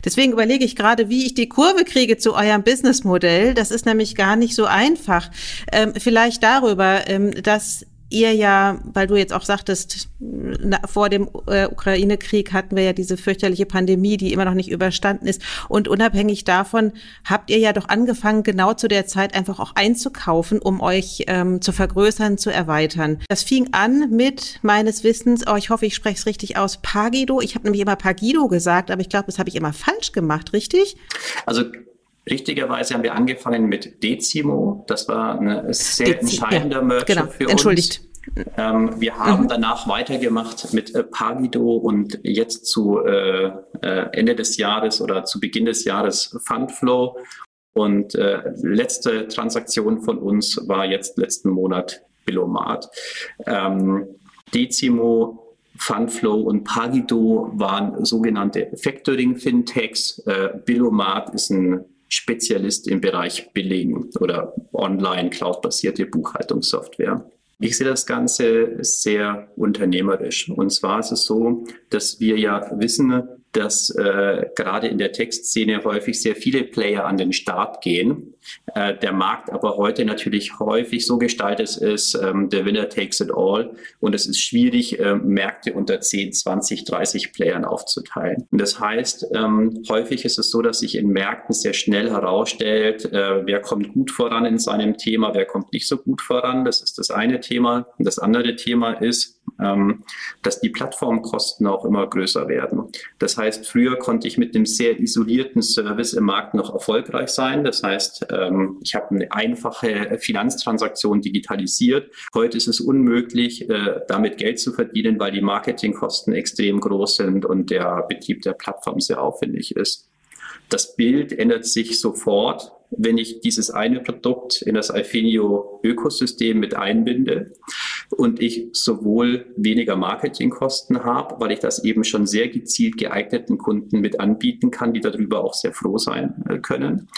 Deswegen überlege ich gerade, wie ich die Kurve kriege zu eurem Businessmodell. Das ist nämlich gar nicht so einfach. Ähm, vielleicht darüber, ähm, dass ihr ja, weil du jetzt auch sagtest, na, vor dem äh, Ukraine-Krieg hatten wir ja diese fürchterliche Pandemie, die immer noch nicht überstanden ist. Und unabhängig davon habt ihr ja doch angefangen, genau zu der Zeit einfach auch einzukaufen, um euch ähm, zu vergrößern, zu erweitern. Das fing an mit meines Wissens, oh, ich hoffe, ich spreche es richtig aus, Pagido. Ich habe nämlich immer Pagido gesagt, aber ich glaube, das habe ich immer falsch gemacht, richtig? Also Richtigerweise haben wir angefangen mit Decimo. Das war ein sehr Dezi entscheidender ja, Merchant genau. für Entschuldigt. uns. Ähm, wir haben mhm. danach weitergemacht mit äh, Pagido und jetzt zu äh, äh, Ende des Jahres oder zu Beginn des Jahres Fundflow. Und äh, letzte Transaktion von uns war jetzt letzten Monat Billomat. Ähm, Decimo Fundflow und Pagido waren sogenannte Factoring-Fintechs. Äh, Billomat ist ein Spezialist im Bereich Billing oder online cloud-basierte Buchhaltungssoftware. Ich sehe das Ganze sehr unternehmerisch. Und zwar ist es so, dass wir ja wissen, dass äh, gerade in der Textszene häufig sehr viele Player an den Start gehen. Äh, der Markt aber heute natürlich häufig so gestaltet ist, ähm, der Winner takes it all. Und es ist schwierig, äh, Märkte unter 10, 20, 30 Playern aufzuteilen. Und das heißt, ähm, häufig ist es so, dass sich in Märkten sehr schnell herausstellt, äh, wer kommt gut voran in seinem Thema, wer kommt nicht so gut voran. Das ist das eine Thema. Und das andere Thema ist, dass die Plattformkosten auch immer größer werden. Das heißt, früher konnte ich mit einem sehr isolierten Service im Markt noch erfolgreich sein. Das heißt, ähm, ich habe eine einfache Finanztransaktion digitalisiert. Heute ist es unmöglich, äh, damit Geld zu verdienen, weil die Marketingkosten extrem groß sind und der Betrieb der Plattform sehr aufwendig ist. Das Bild ändert sich sofort, wenn ich dieses eine Produkt in das Alfinio Ökosystem mit einbinde und ich sowohl weniger Marketingkosten habe, weil ich das eben schon sehr gezielt geeigneten Kunden mit anbieten kann, die darüber auch sehr froh sein äh, können.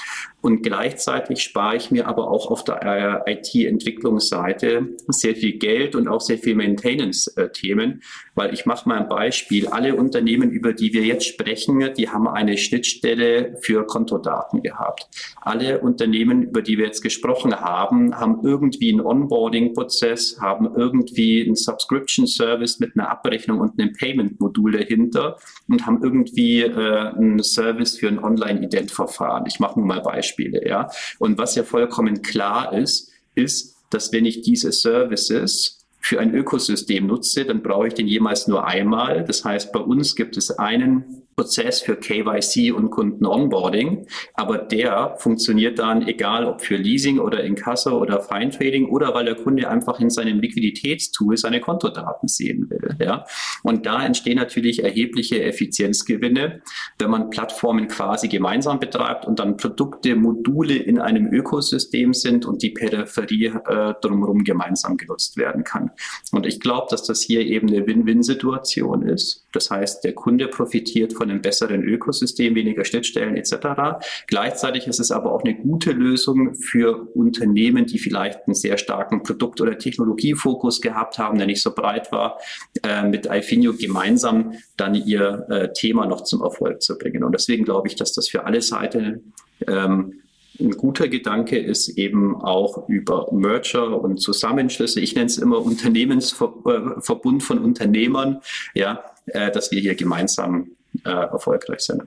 Und gleichzeitig spare ich mir aber auch auf der äh, IT-Entwicklungsseite sehr viel Geld und auch sehr viel Maintenance-Themen, weil ich mache mal ein Beispiel. Alle Unternehmen, über die wir jetzt sprechen, die haben eine Schnittstelle für Kontodaten gehabt. Alle Unternehmen, über die wir jetzt gesprochen haben, haben irgendwie einen Onboarding-Prozess, haben irgendwie einen Subscription-Service mit einer Abrechnung und einem Payment-Modul dahinter und haben irgendwie äh, einen Service für ein Online-Ident-Verfahren. Ich mache nur mal Beispiele, ja. Und was ja vollkommen klar ist, ist, dass wenn ich diese Services für ein Ökosystem nutze, dann brauche ich den jemals nur einmal. Das heißt, bei uns gibt es einen Prozess für KYC und Kunden-Onboarding, aber der funktioniert dann egal ob für Leasing oder Inkasso oder Fine Trading oder weil der Kunde einfach in seinem Liquiditätstool seine Kontodaten sehen will. Ja? Und da entstehen natürlich erhebliche Effizienzgewinne, wenn man Plattformen quasi gemeinsam betreibt und dann Produkte, Module in einem Ökosystem sind und die Peripherie äh, drumherum gemeinsam genutzt werden kann. Und ich glaube, dass das hier eben eine Win-Win-Situation ist. Das heißt, der Kunde profitiert von einem besseren Ökosystem, weniger Schnittstellen etc. Gleichzeitig ist es aber auch eine gute Lösung für Unternehmen, die vielleicht einen sehr starken Produkt- oder Technologiefokus gehabt haben, der nicht so breit war, äh, mit Ifinio gemeinsam dann ihr äh, Thema noch zum Erfolg zu bringen. Und deswegen glaube ich, dass das für alle Seiten ähm, ein guter Gedanke ist eben auch über Merger und Zusammenschlüsse. Ich nenne es immer Unternehmensverbund von Unternehmern, ja, äh, dass wir hier gemeinsam äh, erfolgreich sind.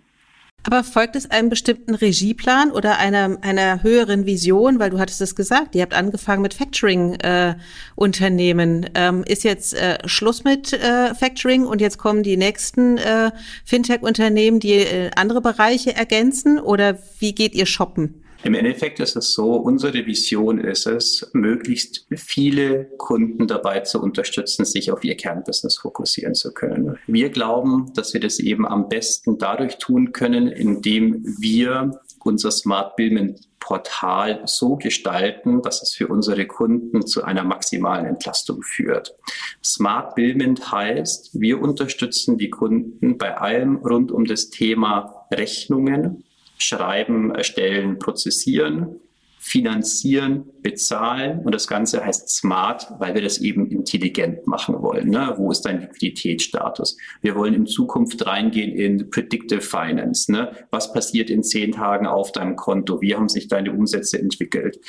Aber folgt es einem bestimmten Regieplan oder einer, einer höheren Vision? Weil du hattest es gesagt, ihr habt angefangen mit Factoring-Unternehmen. Äh, ähm, ist jetzt äh, Schluss mit äh, Factoring und jetzt kommen die nächsten äh, Fintech-Unternehmen, die äh, andere Bereiche ergänzen? Oder wie geht ihr shoppen? Im Endeffekt ist es so, unsere Vision ist es, möglichst viele Kunden dabei zu unterstützen, sich auf ihr Kernbusiness fokussieren zu können. Wir glauben, dass wir das eben am besten dadurch tun können, indem wir unser Smart Billment Portal so gestalten, dass es für unsere Kunden zu einer maximalen Entlastung führt. Smart Billment heißt, wir unterstützen die Kunden bei allem rund um das Thema Rechnungen, schreiben, erstellen, prozessieren, finanzieren, bezahlen. Und das Ganze heißt smart, weil wir das eben intelligent machen wollen. Ne? Wo ist dein Liquiditätsstatus? Wir wollen in Zukunft reingehen in Predictive Finance. Ne? Was passiert in zehn Tagen auf deinem Konto? Wie haben sich deine Umsätze entwickelt?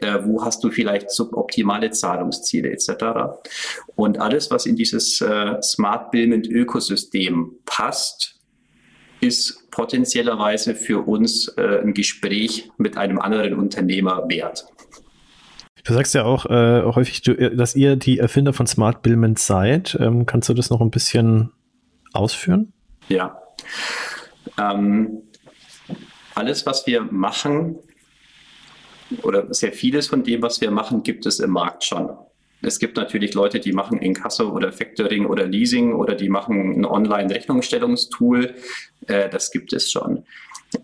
Äh, wo hast du vielleicht suboptimale Zahlungsziele etc.? Und alles, was in dieses äh, Smart Billment Ökosystem passt, ist potenziellerweise für uns äh, ein Gespräch mit einem anderen Unternehmer wert. Du sagst ja auch äh, häufig, du, äh, dass ihr die Erfinder von Smart Billment seid. Ähm, kannst du das noch ein bisschen ausführen? Ja. Ähm, alles, was wir machen, oder sehr vieles von dem, was wir machen, gibt es im Markt schon. Es gibt natürlich Leute, die machen Inkasso oder Factoring oder Leasing oder die machen ein Online-Rechnungsstellungstool. Äh, das gibt es schon.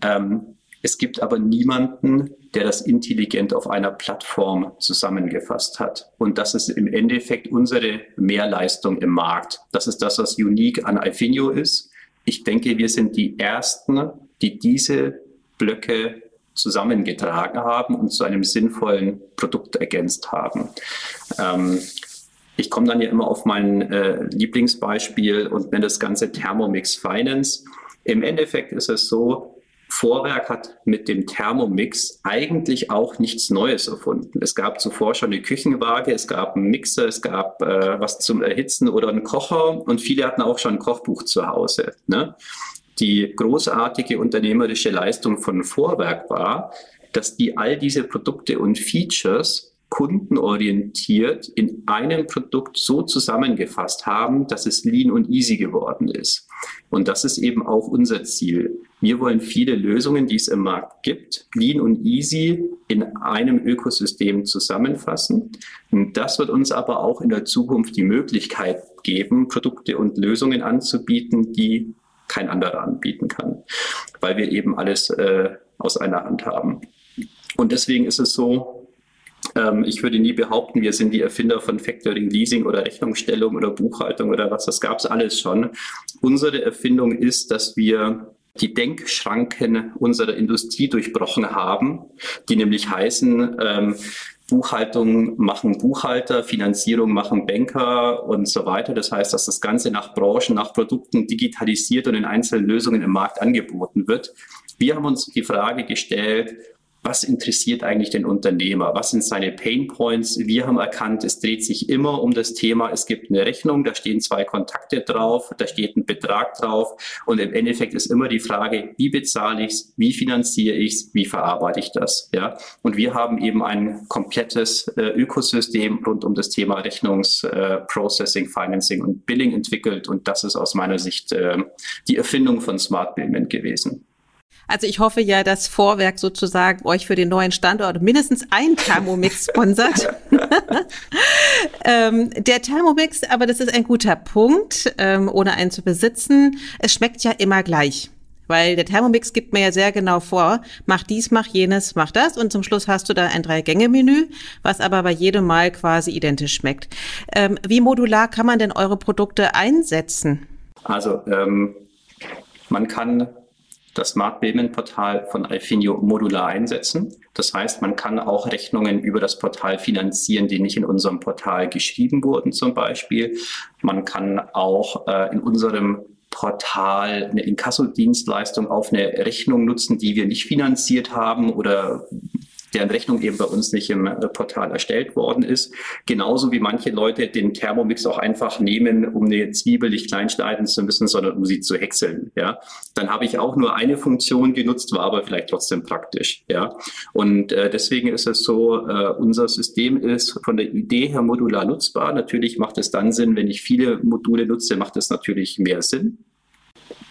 Ähm, es gibt aber niemanden, der das intelligent auf einer Plattform zusammengefasst hat. Und das ist im Endeffekt unsere Mehrleistung im Markt. Das ist das, was unique an Ifinio ist. Ich denke, wir sind die Ersten, die diese Blöcke zusammengetragen haben und zu einem sinnvollen Produkt ergänzt haben. Ähm, ich komme dann ja immer auf mein äh, Lieblingsbeispiel und nenne das Ganze Thermomix Finance. Im Endeffekt ist es so, Vorwerk hat mit dem Thermomix eigentlich auch nichts Neues erfunden. Es gab zuvor schon eine Küchenwaage, es gab einen Mixer, es gab äh, was zum Erhitzen oder einen Kocher und viele hatten auch schon ein Kochbuch zu Hause. Ne? Die großartige unternehmerische Leistung von Vorwerk war, dass die all diese Produkte und Features kundenorientiert in einem Produkt so zusammengefasst haben, dass es lean und easy geworden ist. Und das ist eben auch unser Ziel. Wir wollen viele Lösungen, die es im Markt gibt, lean und easy in einem Ökosystem zusammenfassen. Und das wird uns aber auch in der Zukunft die Möglichkeit geben, Produkte und Lösungen anzubieten, die kein anderer anbieten kann, weil wir eben alles äh, aus einer Hand haben. Und deswegen ist es so, ähm, ich würde nie behaupten, wir sind die Erfinder von Factoring, Leasing oder Rechnungsstellung oder Buchhaltung oder was, das gab es alles schon. Unsere Erfindung ist, dass wir die Denkschranken unserer Industrie durchbrochen haben, die nämlich heißen, ähm, Buchhaltung machen Buchhalter, Finanzierung machen Banker und so weiter. Das heißt, dass das Ganze nach Branchen, nach Produkten digitalisiert und in einzelnen Lösungen im Markt angeboten wird. Wir haben uns die Frage gestellt, was interessiert eigentlich den Unternehmer? Was sind seine Pain Points? Wir haben erkannt, es dreht sich immer um das Thema, es gibt eine Rechnung, da stehen zwei Kontakte drauf, da steht ein Betrag drauf und im Endeffekt ist immer die Frage, wie bezahle ich es, wie finanziere ich es, wie verarbeite ich das? Ja? Und wir haben eben ein komplettes äh, Ökosystem rund um das Thema Rechnungsprocessing, äh, Financing und Billing entwickelt und das ist aus meiner Sicht äh, die Erfindung von Smart Billment gewesen. Also ich hoffe ja, dass Vorwerk sozusagen euch für den neuen Standort mindestens ein Thermomix sponsert. ähm, der Thermomix, aber das ist ein guter Punkt, ähm, ohne einen zu besitzen. Es schmeckt ja immer gleich. Weil der Thermomix gibt mir ja sehr genau vor, mach dies, mach jenes, mach das und zum Schluss hast du da ein Drei-Gänge-Menü, was aber bei jedem Mal quasi identisch schmeckt. Ähm, wie modular kann man denn eure Produkte einsetzen? Also ähm, man kann das Smart Payment Portal von Alfinio modular einsetzen. Das heißt, man kann auch Rechnungen über das Portal finanzieren, die nicht in unserem Portal geschrieben wurden zum Beispiel. Man kann auch äh, in unserem Portal eine Inkasso-Dienstleistung auf eine Rechnung nutzen, die wir nicht finanziert haben oder deren Rechnung eben bei uns nicht im äh, Portal erstellt worden ist. Genauso wie manche Leute den Thermomix auch einfach nehmen, um eine Zwiebel nicht klein schneiden zu müssen, sondern um sie zu häckseln. Ja, dann habe ich auch nur eine Funktion genutzt, war aber vielleicht trotzdem praktisch. Ja, und äh, deswegen ist es so, äh, unser System ist von der Idee her modular nutzbar. Natürlich macht es dann Sinn, wenn ich viele Module nutze, macht es natürlich mehr Sinn.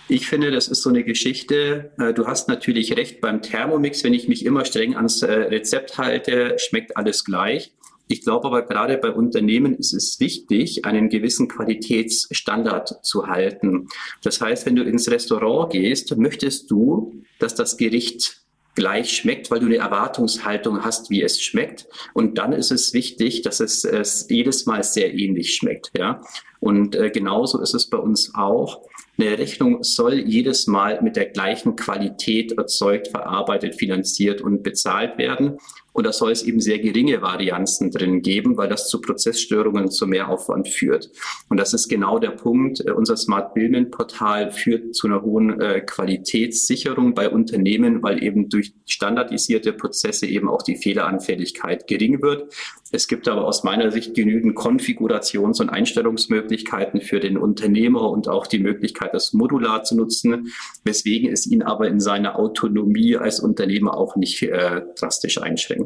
Ich finde, das ist so eine Geschichte. Äh, du hast natürlich recht beim Thermomix, wenn ich mich immer streng ans äh, Rezept halte, schmeckt alles gleich. Ich glaube aber gerade bei Unternehmen ist es wichtig, einen gewissen Qualitätsstandard zu halten. Das heißt, wenn du ins Restaurant gehst, möchtest du, dass das Gericht gleich schmeckt, weil du eine Erwartungshaltung hast, wie es schmeckt. Und dann ist es wichtig, dass es, es jedes Mal sehr ähnlich schmeckt. Ja? Und äh, genauso ist es bei uns auch. Eine Rechnung soll jedes Mal mit der gleichen Qualität erzeugt, verarbeitet, finanziert und bezahlt werden. Und da soll es eben sehr geringe Varianzen drin geben, weil das zu Prozessstörungen, zu Mehraufwand führt. Und das ist genau der Punkt. Äh, unser Smart Billment Portal führt zu einer hohen äh, Qualitätssicherung bei Unternehmen, weil eben durch standardisierte Prozesse eben auch die Fehleranfälligkeit gering wird. Es gibt aber aus meiner Sicht genügend Konfigurations- und Einstellungsmöglichkeiten für den Unternehmer und auch die Möglichkeit, das modular zu nutzen, weswegen es ihn aber in seiner Autonomie als Unternehmer auch nicht äh, drastisch einschränkt.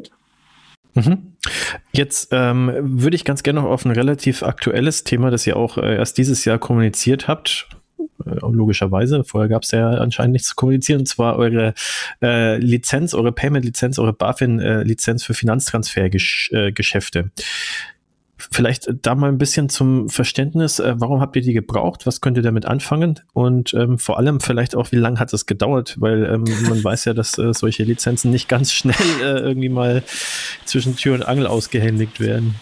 Mhm. Jetzt ähm, würde ich ganz gerne noch auf ein relativ aktuelles Thema, das ihr auch äh, erst dieses Jahr kommuniziert habt, äh, logischerweise. Vorher gab es ja anscheinend nichts zu kommunizieren, und zwar eure äh, Lizenz, eure Payment-Lizenz, eure BaFin-Lizenz für Finanztransfergeschäfte. Äh, Vielleicht da mal ein bisschen zum Verständnis, äh, warum habt ihr die gebraucht? Was könnt ihr damit anfangen? Und ähm, vor allem vielleicht auch, wie lange hat es gedauert? Weil ähm, man weiß ja, dass äh, solche Lizenzen nicht ganz schnell äh, irgendwie mal zwischen Tür und Angel ausgehändigt werden.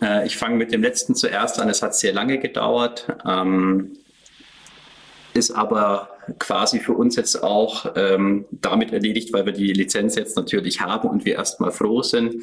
Äh, ich fange mit dem letzten zuerst an. Es hat sehr lange gedauert. Ähm, ist aber quasi für uns jetzt auch ähm, damit erledigt, weil wir die Lizenz jetzt natürlich haben und wir erstmal froh sind.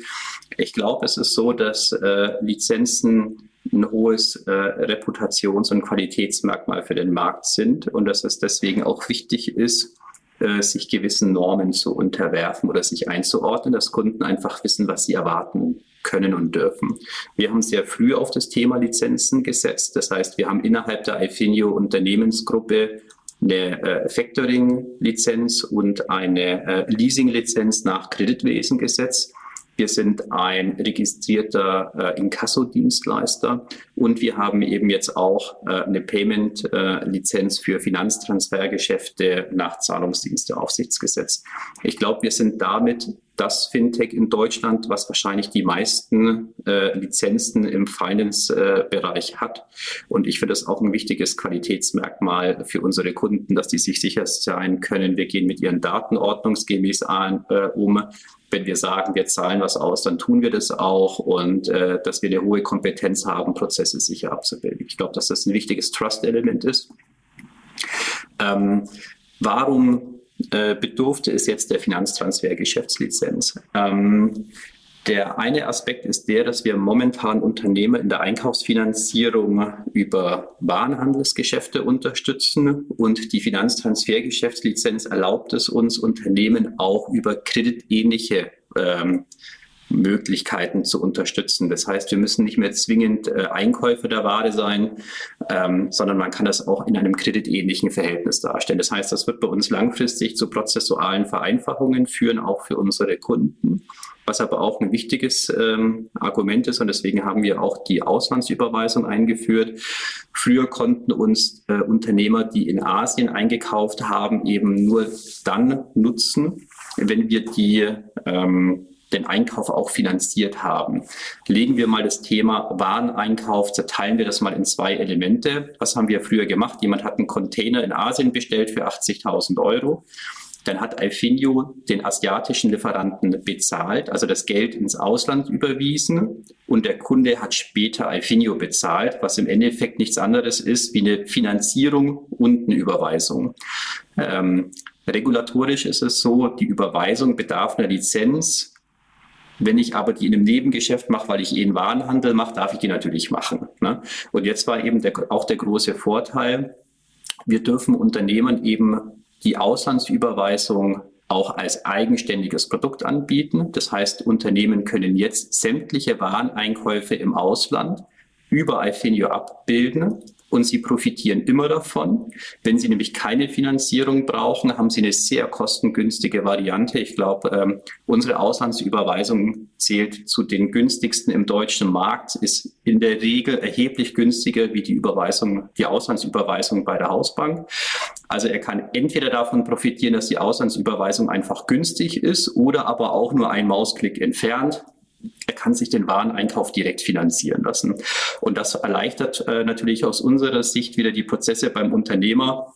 Ich glaube, es ist so, dass äh, Lizenzen ein hohes äh, Reputations- und Qualitätsmerkmal für den Markt sind und dass es deswegen auch wichtig ist, äh, sich gewissen Normen zu unterwerfen oder sich einzuordnen, dass Kunden einfach wissen, was sie erwarten können und dürfen. Wir haben sehr früh auf das Thema Lizenzen gesetzt. Das heißt, wir haben innerhalb der Ifinio Unternehmensgruppe eine äh, Factoring-Lizenz und eine äh, Leasing-Lizenz nach Kreditwesengesetz. Wir sind ein registrierter äh, Inkasso-Dienstleister und wir haben eben jetzt auch äh, eine Payment-Lizenz äh, für Finanztransfergeschäfte nach Zahlungsdiensteaufsichtsgesetz. Ich glaube, wir sind damit das Fintech in Deutschland, was wahrscheinlich die meisten äh, Lizenzen im Finance-Bereich äh, hat. Und ich finde das auch ein wichtiges Qualitätsmerkmal für unsere Kunden, dass die sich sicher sein können, wir gehen mit ihren Daten ordnungsgemäß an, äh, um. Wenn wir sagen, wir zahlen was aus, dann tun wir das auch und äh, dass wir eine hohe Kompetenz haben, Prozesse sicher abzubilden. Ich glaube, dass das ein wichtiges Trust-Element ist. Ähm, warum äh, bedurfte es jetzt der Finanztransfer-Geschäftslizenz. Ähm, Der eine Aspekt ist der, dass wir momentan Unternehmer in der Einkaufsfinanzierung über Warenhandelsgeschäfte unterstützen und die Finanztransfergeschäftslizenz erlaubt es uns, Unternehmen auch über kreditähnliche ähm, Möglichkeiten zu unterstützen. Das heißt, wir müssen nicht mehr zwingend äh, Einkäufer der Ware sein, ähm, sondern man kann das auch in einem kreditähnlichen Verhältnis darstellen. Das heißt, das wird bei uns langfristig zu prozessualen Vereinfachungen führen, auch für unsere Kunden. Was aber auch ein wichtiges ähm, Argument ist, und deswegen haben wir auch die Auslandsüberweisung eingeführt. Früher konnten uns äh, Unternehmer, die in Asien eingekauft haben, eben nur dann nutzen, wenn wir die ähm, den Einkauf auch finanziert haben. Legen wir mal das Thema Wareneinkauf, zerteilen wir das mal in zwei Elemente. Was haben wir früher gemacht? Jemand hat einen Container in Asien bestellt für 80.000 Euro. Dann hat Alfinio den asiatischen Lieferanten bezahlt, also das Geld ins Ausland überwiesen und der Kunde hat später Alfinio bezahlt, was im Endeffekt nichts anderes ist wie eine Finanzierung und eine Überweisung. Ähm, regulatorisch ist es so, die Überweisung bedarf einer Lizenz wenn ich aber die in einem Nebengeschäft mache, weil ich eh einen Warenhandel mache, darf ich die natürlich machen. Ne? Und jetzt war eben der, auch der große Vorteil, wir dürfen Unternehmen eben die Auslandsüberweisung auch als eigenständiges Produkt anbieten. Das heißt, Unternehmen können jetzt sämtliche Wareneinkäufe im Ausland über iFinio abbilden und sie profitieren immer davon. Wenn sie nämlich keine Finanzierung brauchen, haben sie eine sehr kostengünstige Variante. Ich glaube, ähm, unsere Auslandsüberweisung zählt zu den günstigsten im deutschen Markt, ist in der Regel erheblich günstiger wie die Überweisung, die Auslandsüberweisung bei der Hausbank. Also er kann entweder davon profitieren, dass die Auslandsüberweisung einfach günstig ist oder aber auch nur ein Mausklick entfernt er kann sich den Wareneinkauf direkt finanzieren lassen. Und das erleichtert äh, natürlich aus unserer Sicht wieder die Prozesse beim Unternehmer,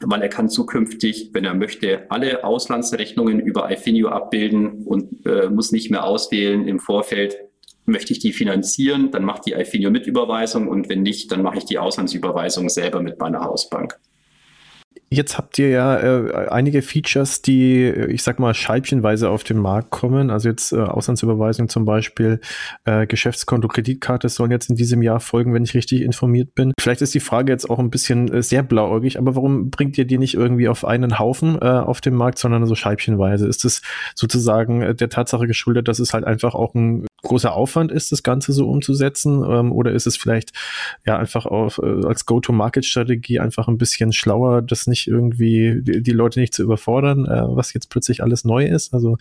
weil er kann zukünftig, wenn er möchte, alle Auslandsrechnungen über iFinio abbilden und äh, muss nicht mehr auswählen im Vorfeld, möchte ich die finanzieren, dann macht die iFinio mit Überweisung und wenn nicht, dann mache ich die Auslandsüberweisung selber mit meiner Hausbank. Jetzt habt ihr ja äh, einige Features, die, äh, ich sag mal, scheibchenweise auf den Markt kommen. Also jetzt äh, Auslandsüberweisung zum Beispiel, äh, Geschäftskonto, Kreditkarte sollen jetzt in diesem Jahr folgen, wenn ich richtig informiert bin. Vielleicht ist die Frage jetzt auch ein bisschen äh, sehr blauäugig, aber warum bringt ihr die nicht irgendwie auf einen Haufen äh, auf den Markt, sondern so scheibchenweise? Ist es sozusagen äh, der Tatsache geschuldet, dass es halt einfach auch ein großer Aufwand ist, das Ganze so umzusetzen? Ähm, oder ist es vielleicht ja einfach auf, äh, als Go-to-Market-Strategie einfach ein bisschen schlauer, das nicht irgendwie die, die Leute nicht zu überfordern, äh, was jetzt plötzlich alles neu ist? Also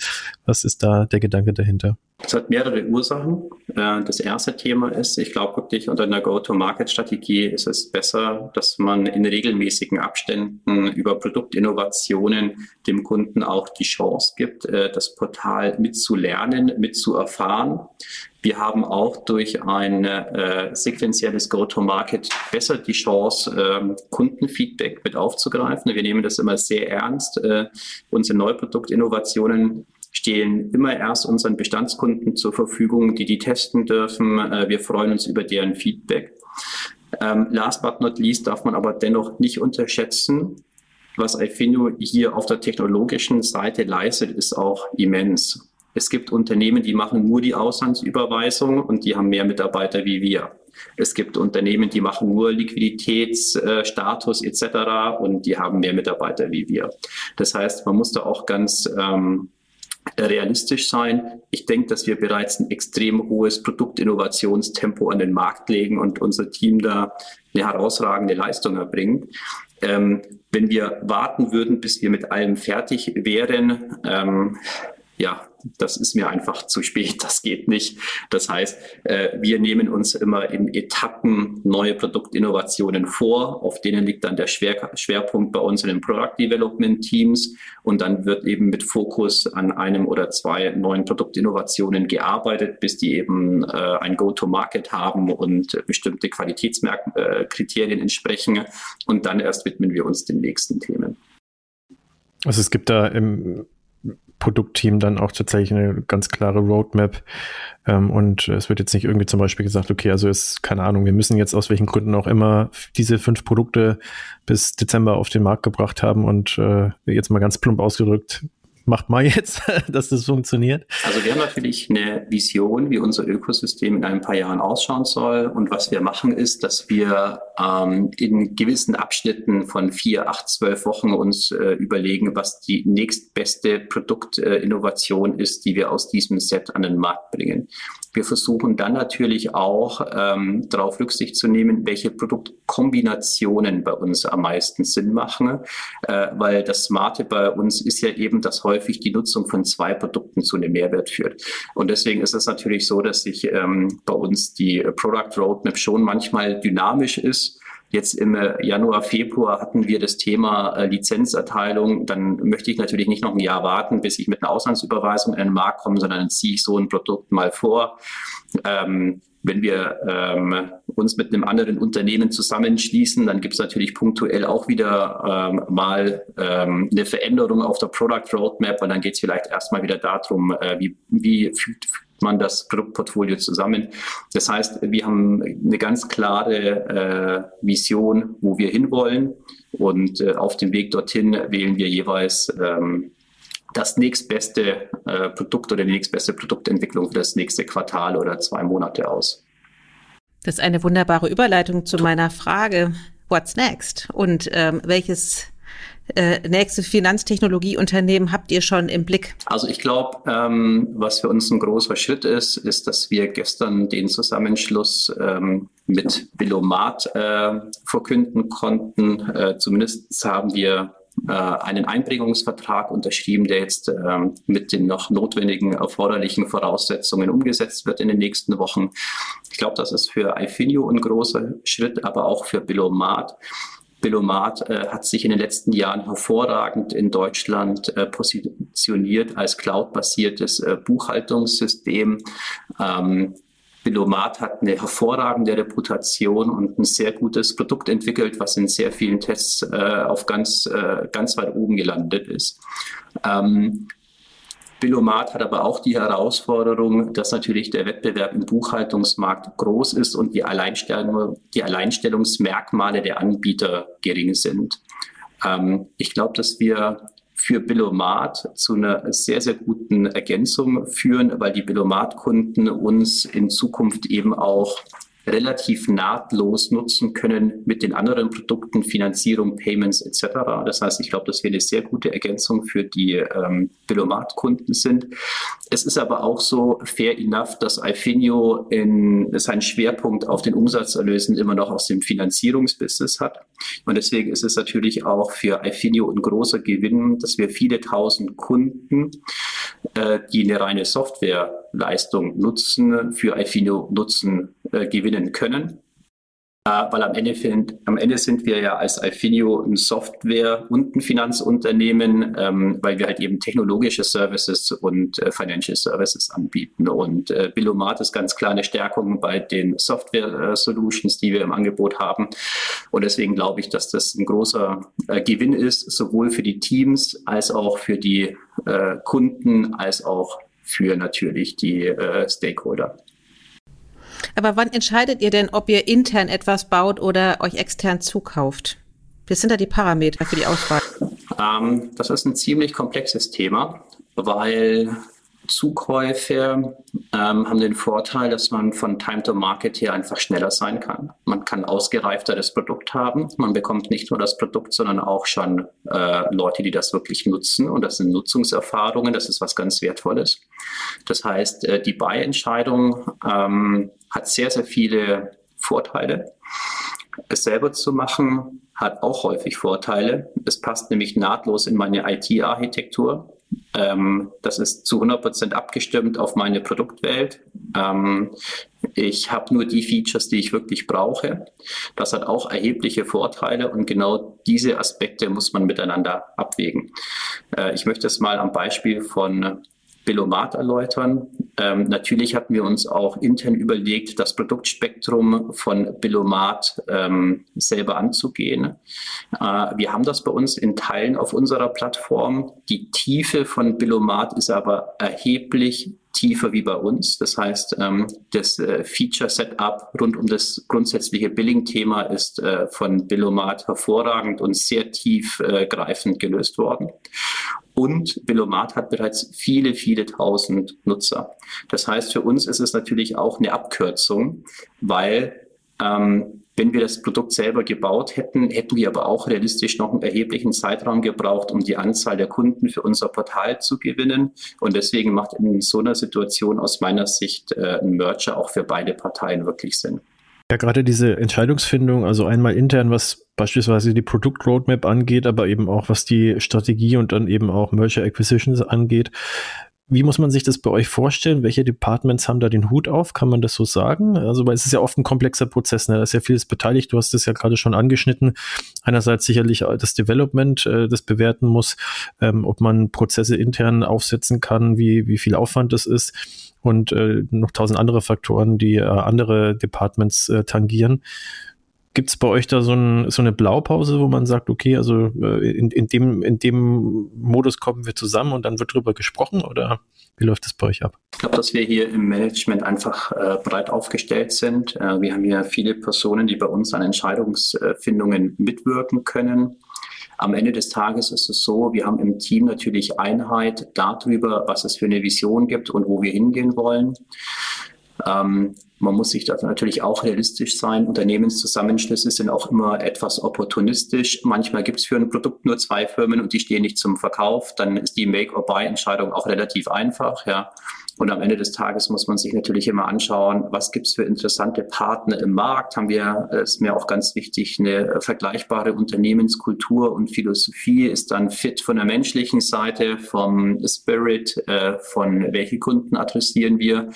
was ist da der Gedanke dahinter? Es hat mehrere Ursachen. Äh, das erste Thema ist, ich glaube wirklich unter einer Go-to-Market-Strategie ist es besser, dass man in regelmäßigen Abständen über Produktinnovationen dem Kunden auch die Chance gibt, äh, das Portal mitzulernen, mitzuerfahren. Wir haben auch durch ein äh, sequenzielles Go-to-Market besser die Chance, äh, Kundenfeedback mit aufzugreifen. Wir nehmen das immer sehr ernst. Äh, unsere Neuproduktinnovationen stehen immer erst unseren Bestandskunden zur Verfügung, die die testen dürfen. Äh, wir freuen uns über deren Feedback. Ähm, last but not least darf man aber dennoch nicht unterschätzen, was iFinio hier auf der technologischen Seite leistet, ist auch immens. Es gibt Unternehmen, die machen nur die Auslandsüberweisung und die haben mehr Mitarbeiter wie wir. Es gibt Unternehmen, die machen nur Liquiditätsstatus äh, etc. und die haben mehr Mitarbeiter wie wir. Das heißt, man muss da auch ganz ähm, realistisch sein. Ich denke, dass wir bereits ein extrem hohes Produktinnovationstempo an den Markt legen und unser Team da eine herausragende Leistung erbringt. Ähm, wenn wir warten würden, bis wir mit allem fertig wären, ähm, ja, das ist mir einfach zu spät, das geht nicht. Das heißt, äh, wir nehmen uns immer in Etappen neue Produktinnovationen vor, auf denen liegt dann der Schwer Schwerpunkt bei uns in den Product Development Teams und dann wird eben mit Fokus an einem oder zwei neuen Produktinnovationen gearbeitet, bis die eben äh, ein Go-to-Market haben und bestimmte Qualitätskriterien äh, entsprechen und dann erst widmen wir uns den nächsten Themen. Also es gibt da im Produktteam dann auch tatsächlich eine ganz klare Roadmap. Ähm, und es wird jetzt nicht irgendwie zum Beispiel gesagt, okay, also ist, keine Ahnung, wir müssen jetzt aus welchen Gründen auch immer diese fünf Produkte bis Dezember auf den Markt gebracht haben und äh, jetzt mal ganz plump ausgedrückt, macht mal jetzt, dass das funktioniert? Also wir haben natürlich eine Vision, wie unser Ökosystem in ein paar Jahren ausschauen soll. Und was wir machen, ist, dass wir ähm, in gewissen Abschnitten von vier, acht, zwölf Wochen uns äh, überlegen, was die nächstbeste Produktinnovation äh, ist, die wir aus diesem Set an den Markt bringen. Wir versuchen dann natürlich auch ähm, darauf Rücksicht zu nehmen, welche Produktkombinationen bei uns am meisten Sinn machen, äh, weil das Smarte bei uns ist ja eben, dass häufig die Nutzung von zwei Produkten zu einem Mehrwert führt. Und deswegen ist es natürlich so, dass sich ähm, bei uns die Product Roadmap schon manchmal dynamisch ist Jetzt im äh, Januar, Februar hatten wir das Thema äh, Lizenzerteilung. Dann möchte ich natürlich nicht noch ein Jahr warten, bis ich mit einer Auslandsüberweisung in den Markt komme, sondern dann ziehe ich so ein Produkt mal vor. Ähm, wenn wir ähm, uns mit einem anderen Unternehmen zusammenschließen, dann gibt es natürlich punktuell auch wieder ähm, mal ähm, eine Veränderung auf der Product Roadmap und dann geht es vielleicht erstmal wieder darum, äh, wie, wie man das Produktportfolio zusammen. Das heißt, wir haben eine ganz klare äh, Vision, wo wir hinwollen und äh, auf dem Weg dorthin wählen wir jeweils ähm, das nächstbeste äh, Produkt oder die nächstbeste Produktentwicklung für das nächste Quartal oder zwei Monate aus. Das ist eine wunderbare Überleitung zu meiner Frage. What's next? Und ähm, welches äh, nächste Finanztechnologieunternehmen habt ihr schon im Blick? Also ich glaube, ähm, was für uns ein großer Schritt ist, ist, dass wir gestern den Zusammenschluss ähm, mit Billomat äh, verkünden konnten. Äh, zumindest haben wir äh, einen Einbringungsvertrag unterschrieben, der jetzt ähm, mit den noch notwendigen erforderlichen Voraussetzungen umgesetzt wird in den nächsten Wochen. Ich glaube, das ist für iFinio ein großer Schritt, aber auch für Billomat. Billomat äh, hat sich in den letzten Jahren hervorragend in Deutschland äh, positioniert als cloud-basiertes äh, Buchhaltungssystem. Ähm, Billomat hat eine hervorragende Reputation und ein sehr gutes Produkt entwickelt, was in sehr vielen Tests äh, auf ganz, äh, ganz weit oben gelandet ist. Ähm, Billomat hat aber auch die Herausforderung, dass natürlich der Wettbewerb im Buchhaltungsmarkt groß ist und die, Alleinstellung, die Alleinstellungsmerkmale der Anbieter gering sind. Ähm, ich glaube, dass wir für Billomat zu einer sehr, sehr guten Ergänzung führen, weil die Billomat-Kunden uns in Zukunft eben auch relativ nahtlos nutzen können mit den anderen Produkten, Finanzierung, Payments etc. Das heißt, ich glaube, dass wir eine sehr gute Ergänzung für die ähm, Billomat-Kunden sind. Es ist aber auch so fair enough, dass Ifinio in seinen Schwerpunkt auf den Umsatzerlösen immer noch aus dem Finanzierungsbusiness hat. Und deswegen ist es natürlich auch für Ifinio ein großer Gewinn, dass wir viele tausend Kunden, äh, die eine reine Softwareleistung nutzen, für Ifinio nutzen, äh, gewinnen können. Äh, weil am Ende, find, am Ende sind wir ja als Alfinio ein Software- und ein Finanzunternehmen, ähm, weil wir halt eben technologische Services und äh, Financial Services anbieten. Und äh, Billomat ist ganz klar eine Stärkung bei den Software-Solutions, die wir im Angebot haben. Und deswegen glaube ich, dass das ein großer äh, Gewinn ist, sowohl für die Teams als auch für die äh, Kunden, als auch für natürlich die äh, Stakeholder. Aber wann entscheidet ihr denn, ob ihr intern etwas baut oder euch extern zukauft? Was sind da die Parameter für die Auswahl? Ähm, das ist ein ziemlich komplexes Thema, weil Zukäufe ähm, haben den Vorteil, dass man von Time to Market her einfach schneller sein kann. Man kann ausgereifteres Produkt haben. Man bekommt nicht nur das Produkt, sondern auch schon äh, Leute, die das wirklich nutzen. Und das sind Nutzungserfahrungen. Das ist was ganz Wertvolles. Das heißt, äh, die Buy-Entscheidung ähm, hat sehr, sehr viele Vorteile. Es selber zu machen hat auch häufig Vorteile. Es passt nämlich nahtlos in meine IT-Architektur. Ähm, das ist zu 100 Prozent abgestimmt auf meine Produktwelt. Ähm, ich habe nur die Features, die ich wirklich brauche. Das hat auch erhebliche Vorteile und genau diese Aspekte muss man miteinander abwägen. Äh, ich möchte es mal am Beispiel von Billomat erläutern. Ähm, natürlich hatten wir uns auch intern überlegt, das Produktspektrum von Billomat ähm, selber anzugehen. Äh, wir haben das bei uns in Teilen auf unserer Plattform. Die Tiefe von Billomat ist aber erheblich tiefer wie bei uns. Das heißt, ähm, das äh, Feature-Setup rund um das grundsätzliche Billing-Thema ist äh, von Billomat hervorragend und sehr tiefgreifend äh, gelöst worden. Und Velomat hat bereits viele, viele tausend Nutzer. Das heißt, für uns ist es natürlich auch eine Abkürzung, weil ähm, wenn wir das Produkt selber gebaut hätten, hätten wir aber auch realistisch noch einen erheblichen Zeitraum gebraucht, um die Anzahl der Kunden für unser Portal zu gewinnen. Und deswegen macht in so einer Situation aus meiner Sicht äh, ein Merger auch für beide Parteien wirklich Sinn. Ja, gerade diese Entscheidungsfindung, also einmal intern, was beispielsweise die Produktroadmap angeht, aber eben auch was die Strategie und dann eben auch Merger Acquisitions angeht. Wie muss man sich das bei euch vorstellen? Welche Departments haben da den Hut auf? Kann man das so sagen? Also, weil es ist ja oft ein komplexer Prozess, ne? da ist ja vieles beteiligt. Du hast es ja gerade schon angeschnitten. Einerseits sicherlich das Development, äh, das bewerten muss, ähm, ob man Prozesse intern aufsetzen kann, wie, wie viel Aufwand das ist und äh, noch tausend andere Faktoren, die äh, andere Departments äh, tangieren. Gibt es bei euch da so, ein, so, eine Blaupause, wo man sagt, okay, also äh, in, in, dem, in dem Modus kommen wir zusammen und dann wird drüber gesprochen oder wie läuft das bei euch ab? Ich glaube, dass wir hier im Management einfach äh, breit aufgestellt sind. Äh, wir haben hier viele Personen, die bei uns an Entscheidungsfindungen mitwirken können. Am Ende des Tages ist es so, wir haben im Team natürlich Einheit darüber, was es für eine Vision gibt und wo wir hingehen wollen. Ähm, man muss sich da natürlich auch realistisch sein. Unternehmenszusammenschlüsse sind auch immer etwas opportunistisch. Manchmal gibt es für ein Produkt nur zwei Firmen und die stehen nicht zum Verkauf. Dann ist die Make-or-Buy-Entscheidung auch relativ einfach. Ja. Und am Ende des Tages muss man sich natürlich immer anschauen, was gibt es für interessante Partner im Markt. Haben wir, äh, ist mir auch ganz wichtig, eine vergleichbare Unternehmenskultur und Philosophie ist dann fit von der menschlichen Seite, vom Spirit, äh, von welche Kunden adressieren wir.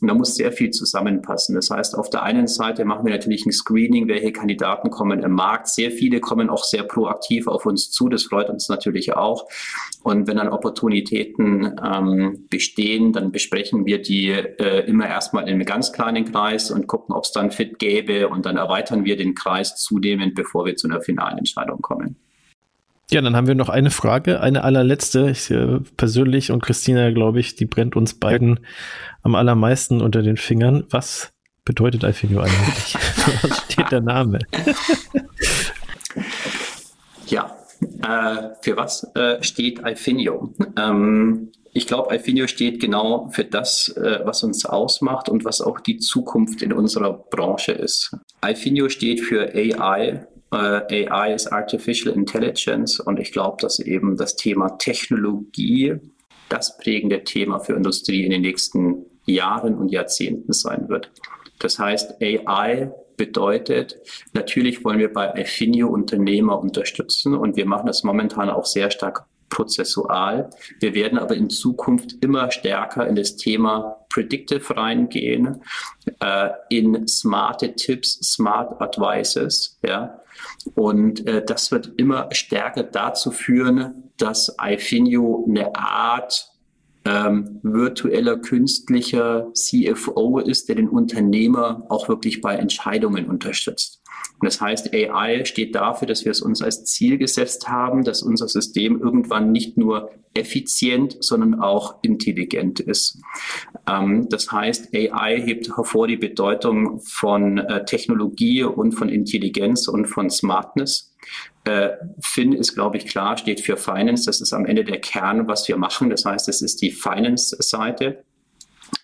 Und da muss sehr viel zusammenpassen. Das heißt, auf der einen Seite machen wir natürlich ein Screening, welche Kandidaten kommen im Markt. Sehr viele kommen auch sehr proaktiv auf uns zu. Das freut uns natürlich auch. Und wenn dann Opportunitäten ähm, bestehen, dann besprechen besprechen wir die äh, immer erstmal in einem ganz kleinen Kreis und gucken, ob es dann Fit gäbe und dann erweitern wir den Kreis zunehmend, bevor wir zu einer finalen Entscheidung kommen. Ja, dann haben wir noch eine Frage, eine allerletzte. Ich äh, persönlich und Christina, glaube ich, die brennt uns beiden am allermeisten unter den Fingern. Was bedeutet Alfinio eigentlich? Was steht der Name? äh, für was äh, steht Alfinio? Ähm, ich glaube, Alfinio steht genau für das, äh, was uns ausmacht und was auch die Zukunft in unserer Branche ist. Alfinio steht für AI. Äh, AI ist Artificial Intelligence und ich glaube, dass eben das Thema Technologie das prägende Thema für Industrie in den nächsten Jahren und Jahrzehnten sein wird. Das heißt, AI bedeutet, natürlich wollen wir bei Alfinio Unternehmer unterstützen und wir machen das momentan auch sehr stark prozessual. Wir werden aber in Zukunft immer stärker in das Thema Predictive reingehen, äh, in smarte Tipps, smart Advices, ja. Und äh, das wird immer stärker dazu führen, dass iFinio eine Art ähm, virtueller künstlicher CFO ist, der den Unternehmer auch wirklich bei Entscheidungen unterstützt. Und das heißt, AI steht dafür, dass wir es uns als Ziel gesetzt haben, dass unser System irgendwann nicht nur effizient, sondern auch intelligent ist. Ähm, das heißt, AI hebt hervor die Bedeutung von äh, Technologie und von Intelligenz und von Smartness. Äh, Fin ist, glaube ich, klar, steht für Finance. Das ist am Ende der Kern, was wir machen. Das heißt, es ist die Finance-Seite.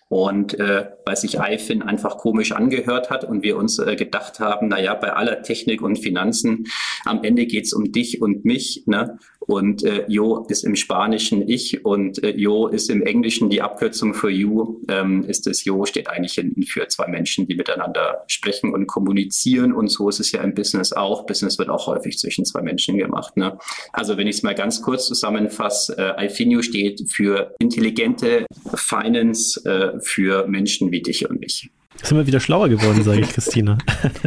Und äh, weil sich iFin einfach komisch angehört hat und wir uns äh, gedacht haben, na ja, bei aller Technik und Finanzen, am Ende geht's um dich und mich. Ne? Und äh, Jo ist im Spanischen ich und äh, Jo ist im Englischen die Abkürzung für You. Ähm, ist das Jo steht eigentlich hinten für zwei Menschen, die miteinander sprechen und kommunizieren. Und so ist es ja im Business auch. Business wird auch häufig zwischen zwei Menschen gemacht. Ne? Also wenn ich es mal ganz kurz zusammenfasse, äh, Alfinio steht für intelligente Finance äh, für Menschen wie dich und mich. Sind wir wieder schlauer geworden, sage ich Christina.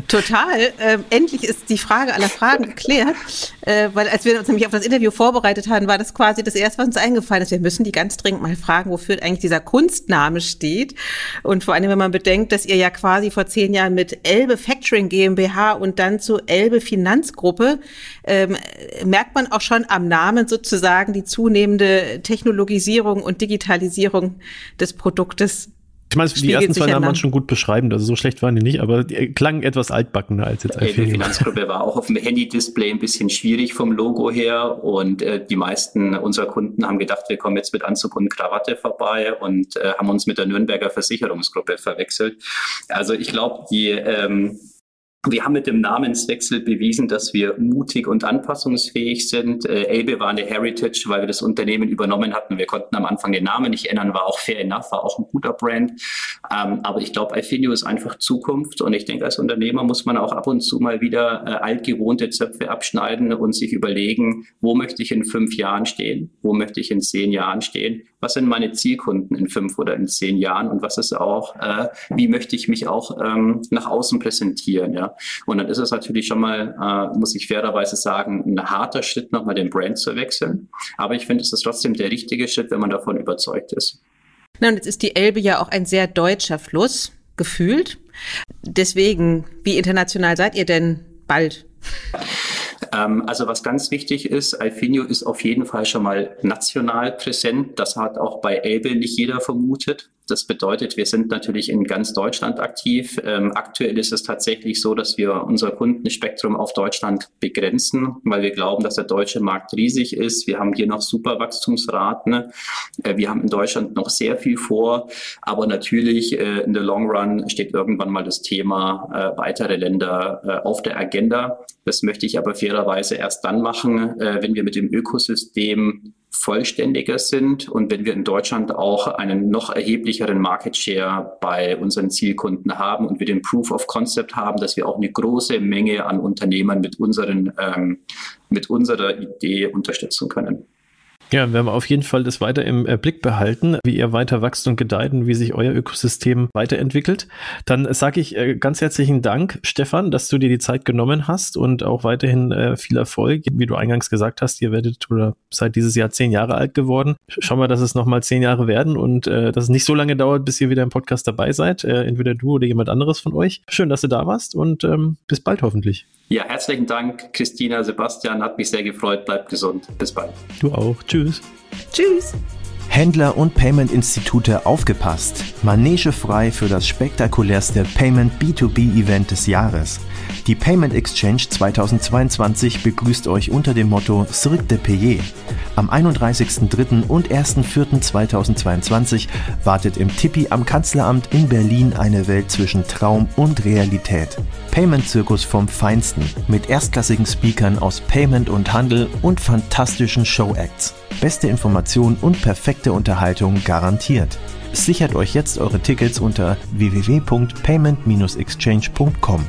Total. Ähm, endlich ist die Frage aller Fragen geklärt. Äh, weil als wir uns nämlich auf das Interview vorbereitet haben, war das quasi das erste, was uns eingefallen ist. Wir müssen die ganz dringend mal fragen, wofür eigentlich dieser Kunstname steht. Und vor allem, wenn man bedenkt, dass ihr ja quasi vor zehn Jahren mit Elbe Factoring GmbH und dann zu Elbe Finanzgruppe, ähm, merkt man auch schon am Namen sozusagen die zunehmende Technologisierung und Digitalisierung des Produktes Ich meine, die ersten zwei Namen waren schon gut beschreibend, also so schlecht waren die nicht, aber die klangen etwas altbackener als jetzt Alfeo. Die Finanzgruppe war auch auf dem Handy-Display ein bisschen schwierig vom Logo her und äh, die meisten unserer Kunden haben gedacht, wir kommen jetzt mit Anzug und Krawatte vorbei und äh, haben uns mit der Nürnberger Versicherungsgruppe verwechselt. Also ich glaube, die ähm, wir haben mit dem Namenswechsel bewiesen, dass wir mutig und anpassungsfähig sind. Äh, Elbe war eine Heritage, weil wir das Unternehmen übernommen hatten. Wir konnten am Anfang den Namen nicht ändern, war auch fair enough, war auch ein guter Brand. Ähm, aber ich glaube, Alfinio ist einfach Zukunft und ich denke, als Unternehmer muss man auch ab und zu mal wieder äh, altgewohnte Zöpfe abschneiden und sich überlegen, wo möchte ich in fünf Jahren stehen? Wo möchte ich in zehn Jahren stehen? Was sind meine Zielkunden in fünf oder in zehn Jahren? Und was ist auch, äh, wie möchte ich mich auch ähm, nach außen präsentieren? Ja? Und dann ist es natürlich schon mal, äh, muss ich fairerweise sagen, ein harter Schritt, nochmal den Brand zu wechseln. Aber ich finde, es ist trotzdem der richtige Schritt, wenn man davon überzeugt ist. Na, und jetzt ist die Elbe ja auch ein sehr deutscher Fluss, gefühlt. Deswegen, wie international seid ihr denn bald? Ähm, also was ganz wichtig ist, Alfinio ist auf jeden Fall schon mal national präsent. Das hat auch bei Elbe nicht jeder vermutet. Das bedeutet, wir sind natürlich in ganz Deutschland aktiv. Ähm, aktuell ist es tatsächlich so, dass wir unser Kundenspektrum auf Deutschland begrenzen, weil wir glauben, dass der deutsche Markt riesig ist. Wir haben hier noch super Wachstumsraten. Äh, wir haben in Deutschland noch sehr viel vor, aber natürlich äh, in the long run steht irgendwann mal das Thema äh, weitere Länder äh, auf der Agenda. Das möchte ich aber fairerweise erst dann machen, äh, wenn wir mit dem Ökosystem vollständiger sind und wenn wir in Deutschland auch einen noch erheblicheren Market Share bei unseren Zielkunden haben und wir den Proof of Concept haben, dass wir auch eine große Menge an Unternehmern mit unseren ähm, mit unserer Idee unterstützen können. Ja, werden wir auf jeden Fall das weiter im äh, Blick behalten, wie ihr weiter wächst und gedeiht und wie sich euer Ökosystem weiterentwickelt. Dann sage ich äh, ganz herzlichen Dank, Stefan, dass du dir die Zeit genommen hast und auch weiterhin äh, viel Erfolg. Wie du eingangs gesagt hast, ihr werdet oder seid dieses Jahr zehn Jahre alt geworden. Schauen wir, dass es nochmal zehn Jahre werden und dass es nicht so lange dauert, bis ihr wieder im Podcast dabei seid. Entweder du oder jemand anderes von euch. Schön, dass du da warst und ähm, bis bald hoffentlich. Ja, herzlichen Dank, Christina, Sebastian. Hat mich sehr gefreut. Bleibt gesund. Bis bald. Du auch. Tschüss. Tschüss. Händler und Payment-Institute aufgepasst. Manege frei für das spektakulärste Payment B2B-Event des Jahres. Die Payment Exchange 2022 begrüßt euch unter dem Motto Cirque de Payer. Am 31.03. und 1.04.2022 wartet im Tippi am Kanzleramt in Berlin eine Welt zwischen Traum und Realität. Payment-Zirkus vom Feinsten mit erstklassigen Speakern aus Payment und Handel und fantastischen Show-Acts. Beste Informationen und perfekte Unterhaltung garantiert. Sichert euch jetzt eure Tickets unter www.payment-exchange.com.